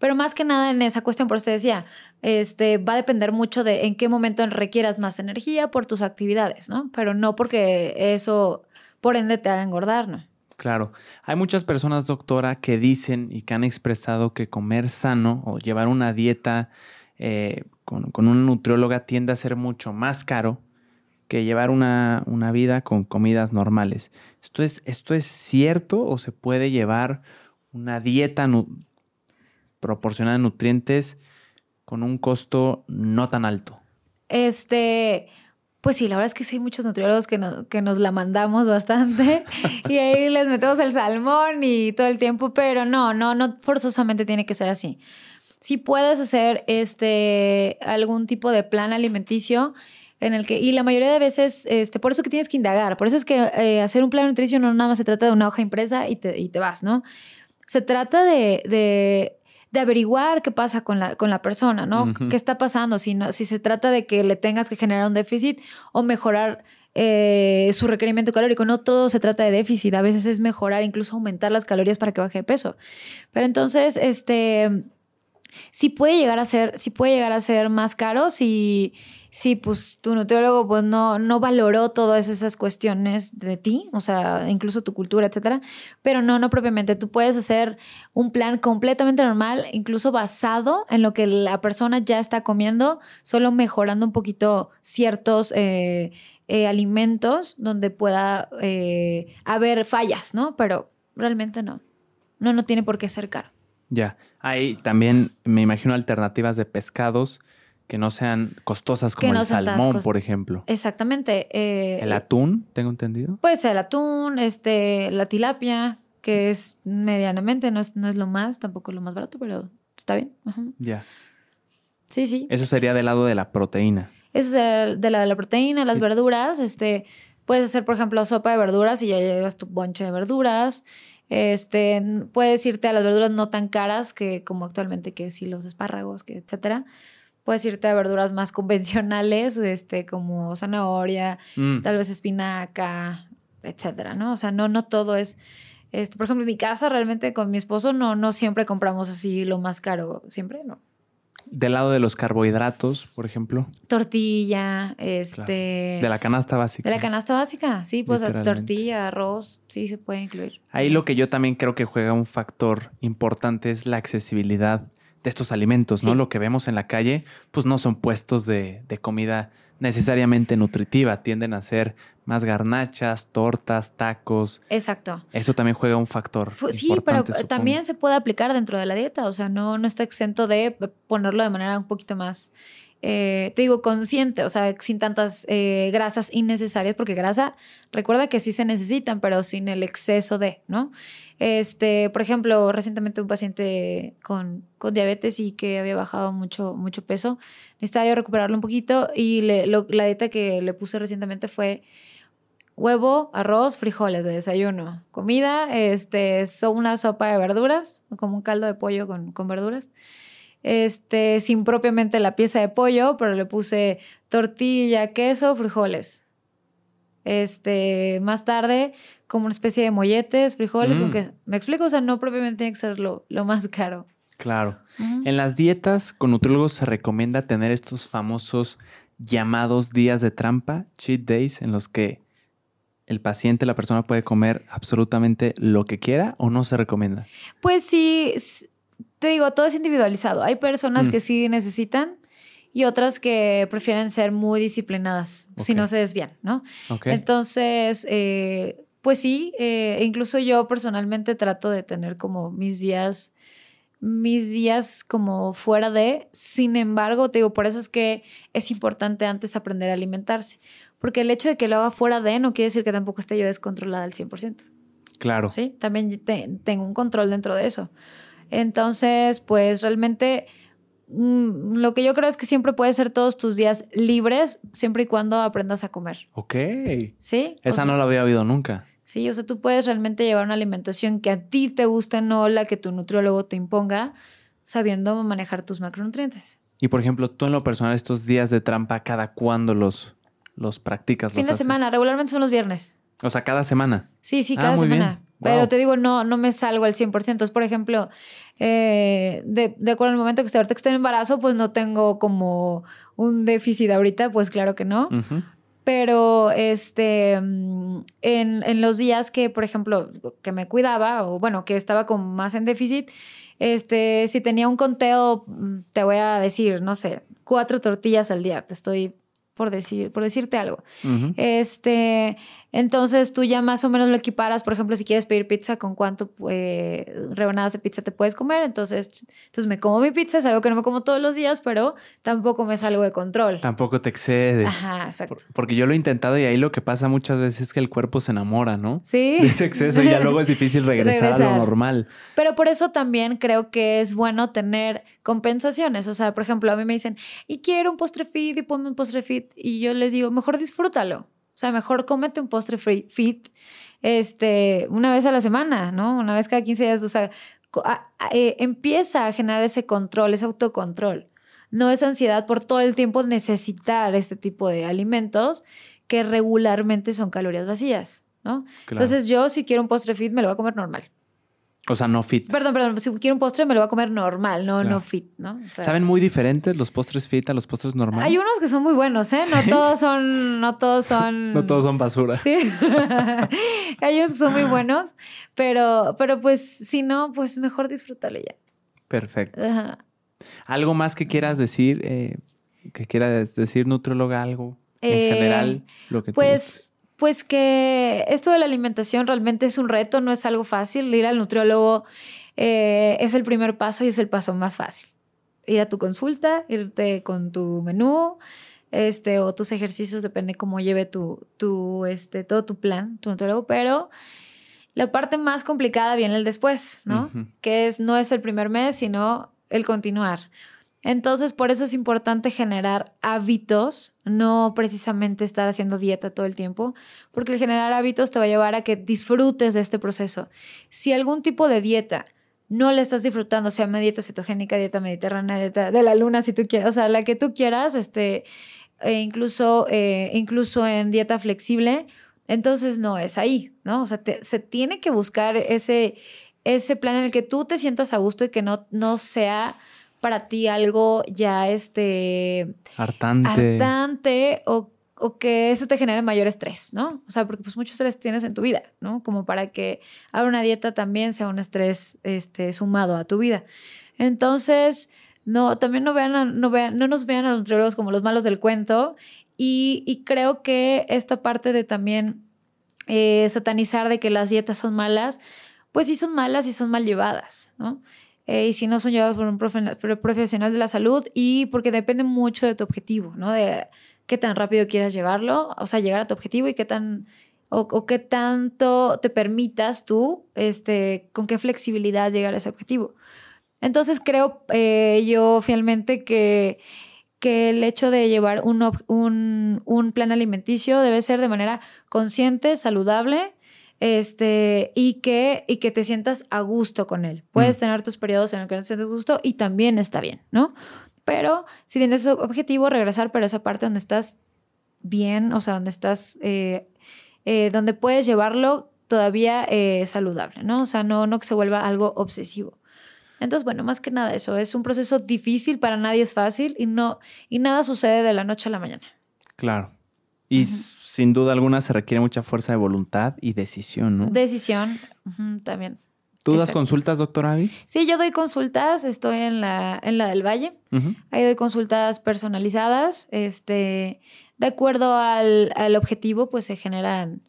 Pero más que nada en esa cuestión, por eso te decía, este, va a depender mucho de en qué momento requieras más energía por tus actividades, ¿no? Pero no porque eso, por ende, te haga engordar, ¿no? Claro. Hay muchas personas, doctora, que dicen y que han expresado que comer sano o llevar una dieta eh, con, con, una nutrióloga tiende a ser mucho más caro que llevar una, una vida con comidas normales. ¿Esto es, ¿Esto es cierto o se puede llevar una dieta proporcionada de nutrientes con un costo no tan alto? Este, pues sí, la verdad es que sí hay muchos nutriólogos que, que nos la mandamos bastante y ahí les metemos el salmón y todo el tiempo, pero no, no, no forzosamente tiene que ser así. Si puedes hacer este algún tipo de plan alimenticio en el que, y la mayoría de veces, este, por eso que tienes que indagar, por eso es que eh, hacer un plan de nutrición no nada más se trata de una hoja impresa y te, y te vas, ¿no? Se trata de, de, de, averiguar qué pasa con la, con la persona, ¿no? ¿Qué está pasando? Si, no, si se trata de que le tengas que generar un déficit o mejorar eh, su requerimiento calórico. No todo se trata de déficit, a veces es mejorar, incluso aumentar las calorías para que baje de peso. Pero entonces, este, sí puede llegar a ser, puede llegar a ser más caro si sí, pues tu nutriólogo pues no, no valoró todas esas cuestiones de ti, o sea, incluso tu cultura, etcétera, pero no, no propiamente. Tú puedes hacer un plan completamente normal, incluso basado en lo que la persona ya está comiendo, solo mejorando un poquito ciertos eh, eh, alimentos donde pueda eh, haber fallas, ¿no? Pero realmente no. No, no tiene por qué ser caro. Ya. Hay también, me imagino, alternativas de pescados que no sean costosas como el salmón, por ejemplo. Exactamente. Eh, ¿El atún, tengo entendido? Pues el atún, este, la tilapia, que es medianamente, no es, no es lo más, tampoco lo más barato, pero está bien. Ya. Sí, sí. Eso sería del lado de la proteína. Eso es de la, de la proteína, las verduras, este, puedes hacer, por ejemplo, sopa de verduras y ya llevas tu bonche de verduras. Este, puedes irte a las verduras no tan caras que como actualmente que si los espárragos, que etcétera puedes irte a verduras más convencionales, este, como zanahoria, mm. tal vez espinaca, etcétera, ¿no? O sea, no, no todo es. Este, por ejemplo, en mi casa realmente con mi esposo no, no siempre compramos así lo más caro, siempre no. Del lado de los carbohidratos, por ejemplo. Tortilla, este. De la canasta básica. De la canasta básica, sí, pues tortilla, arroz, sí se puede incluir. Ahí lo que yo también creo que juega un factor importante es la accesibilidad de estos alimentos, ¿no? Lo que vemos en la calle, pues no son puestos de, comida necesariamente nutritiva, tienden a ser más garnachas, tortas, tacos. Exacto. Eso también juega un factor. Sí, pero también se puede aplicar dentro de la dieta, o sea, no, no está exento de ponerlo de manera un poquito más eh, te digo, consciente, o sea, sin tantas eh, grasas innecesarias, porque grasa, recuerda que sí se necesitan, pero sin el exceso de, ¿no? Este, por ejemplo, recientemente un paciente con, con diabetes y que había bajado mucho, mucho peso, necesitaba yo recuperarlo un poquito y le, la dieta que le puse recientemente fue huevo, arroz, frijoles de desayuno, comida, este, son una sopa de verduras, como un caldo de pollo con, con verduras este, sin propiamente la pieza de pollo, pero le puse tortilla, queso, frijoles. Este, más tarde, como una especie de molletes, frijoles, mm. me explico, o sea, no propiamente tiene que ser lo, más caro. Claro. En las dietas con nutriólogos se recomienda tener estos famosos llamados días de trampa, cheat days, en los que el paciente, la persona puede comer absolutamente lo que quiera o no se recomienda? Pues sí, te digo, todo es individualizado. Hay personas que mm. sí necesitan y otras que prefieren ser muy disciplinadas si no se desvían, ¿no? Entonces, eh, pues sí, eh, incluso yo personalmente trato de tener como mis días, mis días como fuera de, sin embargo, te digo, por eso es que es importante antes aprender a alimentarse, porque el hecho de que lo haga fuera de no quiere decir que tampoco esté yo descontrolada al 100%. Claro. Sí, también tengo un control dentro de eso. Entonces, pues realmente mm, lo que yo creo es que siempre puedes ser todos tus días libres, siempre y cuando aprendas a comer. Ok. Sí. Esa no la había oído nunca. Sí, o sea, tú puedes realmente llevar una alimentación que a ti te guste, no la que tu nutriólogo te imponga, sabiendo manejar tus macronutrientes. Y por ejemplo, tú en lo personal, estos días de trampa, ¿cada cuándo los, los practicas? Fin de semana, regularmente son los viernes. O sea, cada semana. Sí, sí, ah, cada semana. Pero te digo, no, no me salgo al 100%. Entonces, por ejemplo, eh, de, de, acuerdo al momento que estoy, ahorita que estoy en embarazo, pues no tengo como un déficit ahorita, pues claro que no. Pero este, mm, en, en, los días que, por ejemplo, que me cuidaba, o bueno, que estaba como más en déficit, este, si tenía un conteo, mm, te voy a decir, no sé, cuatro tortillas al día. Te estoy por, decir, por decirte algo. Este, entonces tú ya más o menos lo equiparas, por ejemplo, si quieres pedir pizza, con cuánto eh, rebanadas de pizza te puedes comer. Entonces, entonces me como mi pizza, es algo que no me como todos los días, pero tampoco me salgo de control. Tampoco te excedes. Ajá, exacto. porque yo lo he intentado y ahí lo que pasa muchas veces es que el cuerpo se enamora, ¿no? Sí. De ese exceso y ya luego es difícil regresar, a lo normal. Pero por eso también creo que es bueno tener compensaciones. O sea, por ejemplo, a mí me dicen, y quiero un postre fit y ponme un postre fit. Y yo les digo, mejor disfrútalo. O sea, mejor cómete un postre fit este, una vez a la semana, ¿no? Una vez cada 15 días. O sea, eh, empieza a generar ese control, ese autocontrol. No es ansiedad por todo el tiempo necesitar este tipo de alimentos que regularmente son calorías vacías, ¿no? Entonces yo si quiero un postre fit me lo voy a comer normal. O sea, no fit. Perdón, perdón. Si quiero un postre, me lo voy a comer normal, no, no fit, ¿no? ¿Saben muy diferentes los postres fit a los postres normales? Hay unos que son muy buenos, ¿eh? No todos son, no todos son. no todos son basura. Sí. Hay unos que son muy buenos, pero, pero pues si no, pues mejor disfrútale ya. Perfecto. ¿Algo más que quieras decir? Eh, que quieras decir, nutrióloga, algo en eh, general, lo que Pues pues que esto de la alimentación realmente es un reto, no es algo fácil. Ir al nutriólogo eh, es el primer paso y es el paso más fácil. Ir a tu consulta, irte con tu menú, este, o tus ejercicios, depende cómo lleve tu, tu, este, todo tu plan, tu nutriólogo, pero la parte más complicada viene el después, ¿no? Que es, no es el primer mes, sino el continuar. Entonces, por eso es importante generar hábitos, no precisamente estar haciendo dieta todo el tiempo, porque el generar hábitos te va a llevar a que disfrutes de este proceso. Si algún tipo de dieta no le estás disfrutando, sea dieta cetogénica, dieta mediterránea, dieta de la luna, si tú quieres, o sea, la que tú quieras, este, e incluso, eh, incluso en dieta flexible, entonces no es ahí, ¿no? O sea, se tiene que buscar ese, ese plan en el que tú te sientas a gusto y que no, no sea para ti algo ya este hartante, hartante o, que eso te genere mayor estrés, ¿no? O sea, porque pues mucho estrés tienes en tu vida, ¿no? Como para que ahora una dieta también sea un estrés este, sumado a tu vida. Entonces, no, también no, vean no, vean, no nos vean a los nutriólogos como los malos del cuento y, creo que esta parte de también eh, satanizar de que las dietas son malas, pues sí son malas y son mal llevadas, ¿no? Eh, y si no son llevados por un profesional de la salud y porque depende mucho de tu objetivo, ¿no? De qué tan rápido quieras llevarlo, o sea, llegar a tu objetivo y qué tan o, qué tanto te permitas tú, este, con qué flexibilidad llegar a ese objetivo. Entonces creo eh, yo fielmente que, que el hecho de llevar un, un, un, plan alimenticio debe ser de manera consciente, saludable, este, y, que, y que te sientas a gusto con él. Puedes mm. tener tus periodos en los que no te sientes a gusto y también está bien, ¿no? Pero si tienes objetivo, regresar, pero esa parte donde estás bien, o sea, donde estás eh, eh, donde puedes llevarlo todavía eh, saludable, ¿no? O sea, no, no que se vuelva algo obsesivo. Entonces, bueno, más que nada eso, es un proceso difícil, para nadie es fácil y, no, y nada sucede de la noche a la mañana. Claro. Y sin duda alguna se requiere mucha fuerza de voluntad y decisión, ¿no? Decisión, también. ¿Tú das consultas, doctora Avi? Sí, yo doy consultas, estoy en la, en la del Valle. Ahí doy consultas personalizadas. Este, de acuerdo al, objetivo, pues se generan,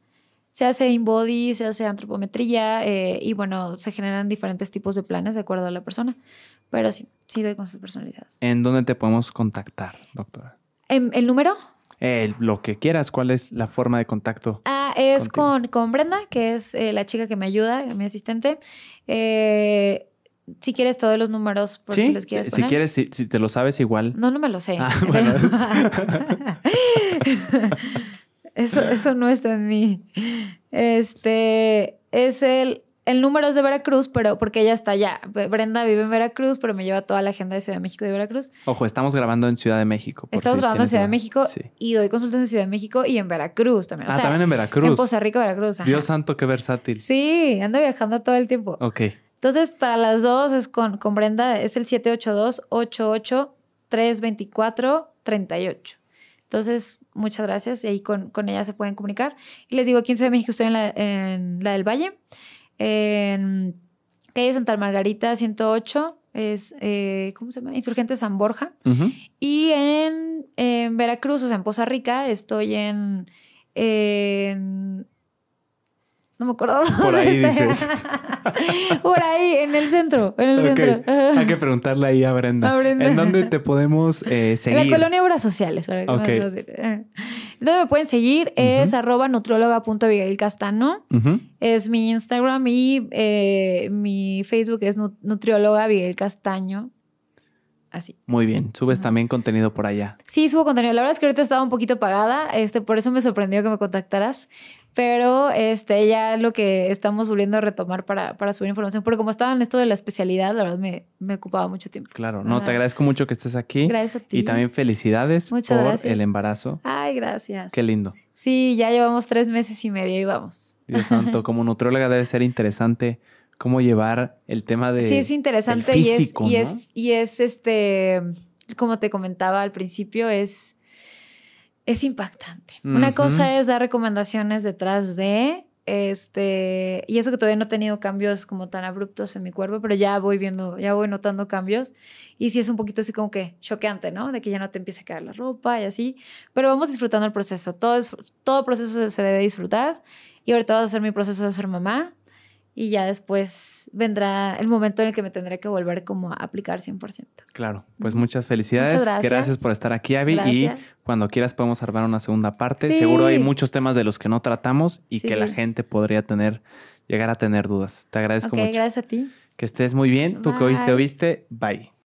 se hace InBody, se hace antropometría eh, y bueno, se generan diferentes tipos de planes de acuerdo a la persona. Pero sí, sí doy consultas personalizadas. ¿En dónde te podemos contactar, doctora? ¿El número? Lo que quieras, ¿cuál es la forma de contacto? Ah, es con, con, Brenda, que es eh, la chica que me ayuda, mi asistente. Eh, si quieres todos los números, por si los quieres. Si quieres, si, te lo sabes igual. No, no me lo sé. Ah, eso, eso no está en mí. Este es el. El número es de Veracruz, pero porque ella está allá. Brenda vive en Veracruz, pero me lleva toda la agenda de Ciudad de México y de Veracruz. Ojo, estamos grabando en Ciudad de México. Estamos grabando en Ciudad de México y doy consultas en Ciudad de México y en Veracruz también. ah, también en Veracruz. En Poza Rica, Veracruz. Dios santo, qué versátil. Sí, ando viajando todo el tiempo. Ok. Entonces, para las dos es con, con Brenda, es el 782-88-324-38. Entonces, muchas gracias. Y ahí con, con, ella se pueden comunicar. Y les digo, aquí en Ciudad de México estoy en la, en la del Valle. En calle Santa Margarita 108 es, eh, ¿cómo se llama? Insurgente San Borja. Y en, en, Veracruz, o sea, en Poza Rica, estoy en, en no me acuerdo. Por ahí dices. Por ahí, en el centro. En el centro. Hay que preguntarle ahí a Brenda. ¿En dónde te podemos eh, seguir? En la colonia Obras Sociales. Para okay. ¿Dónde me pueden seguir? Es arroba nutrióloga.abigailcastano. Es mi Instagram y eh, mi Facebook es nutrióloga Abigail Castaño así. Muy bien. ¿Subes también contenido por allá? Sí, subo contenido. La verdad es que ahorita estaba un poquito apagada, este, por eso me sorprendió que me contactaras. Pero este, ya lo que estamos volviendo a retomar para, para subir información, porque como estaba en esto de la especialidad, la verdad me, me ocupaba mucho tiempo. Claro, no, te agradezco mucho que estés aquí. Gracias a ti. Y también felicidades por el embarazo. Ay, gracias. Qué lindo. Sí, ya llevamos tres meses y medio y vamos. Dios santo, como nutrióloga debe ser interesante cómo llevar el tema de. Sí, es interesante y, es, y, es, y es este, como te comentaba al principio, es, es impactante. Una cosa es dar recomendaciones detrás de. Este, y eso que todavía no he tenido cambios como tan abruptos en mi cuerpo, pero ya voy viendo, ya voy notando cambios. Y sí es un poquito así como que choqueante, ¿no? De que ya no te empieza a caer la ropa y así. Pero vamos disfrutando el proceso. Todo, es, todo proceso se debe disfrutar. Y ahorita vas a hacer mi proceso de ser mamá y ya después vendrá el momento en el que me tendré que volver como a aplicar 100%. Claro, pues muchas felicidades. gracias. por estar aquí, Avi. Y cuando quieras podemos armar una segunda parte. Seguro hay muchos temas de los que no tratamos y que la gente podría tener, llegar a tener dudas. Te agradezco mucho. Gracias a ti. Que estés muy bien. Tú que oíste, oíste. Bye.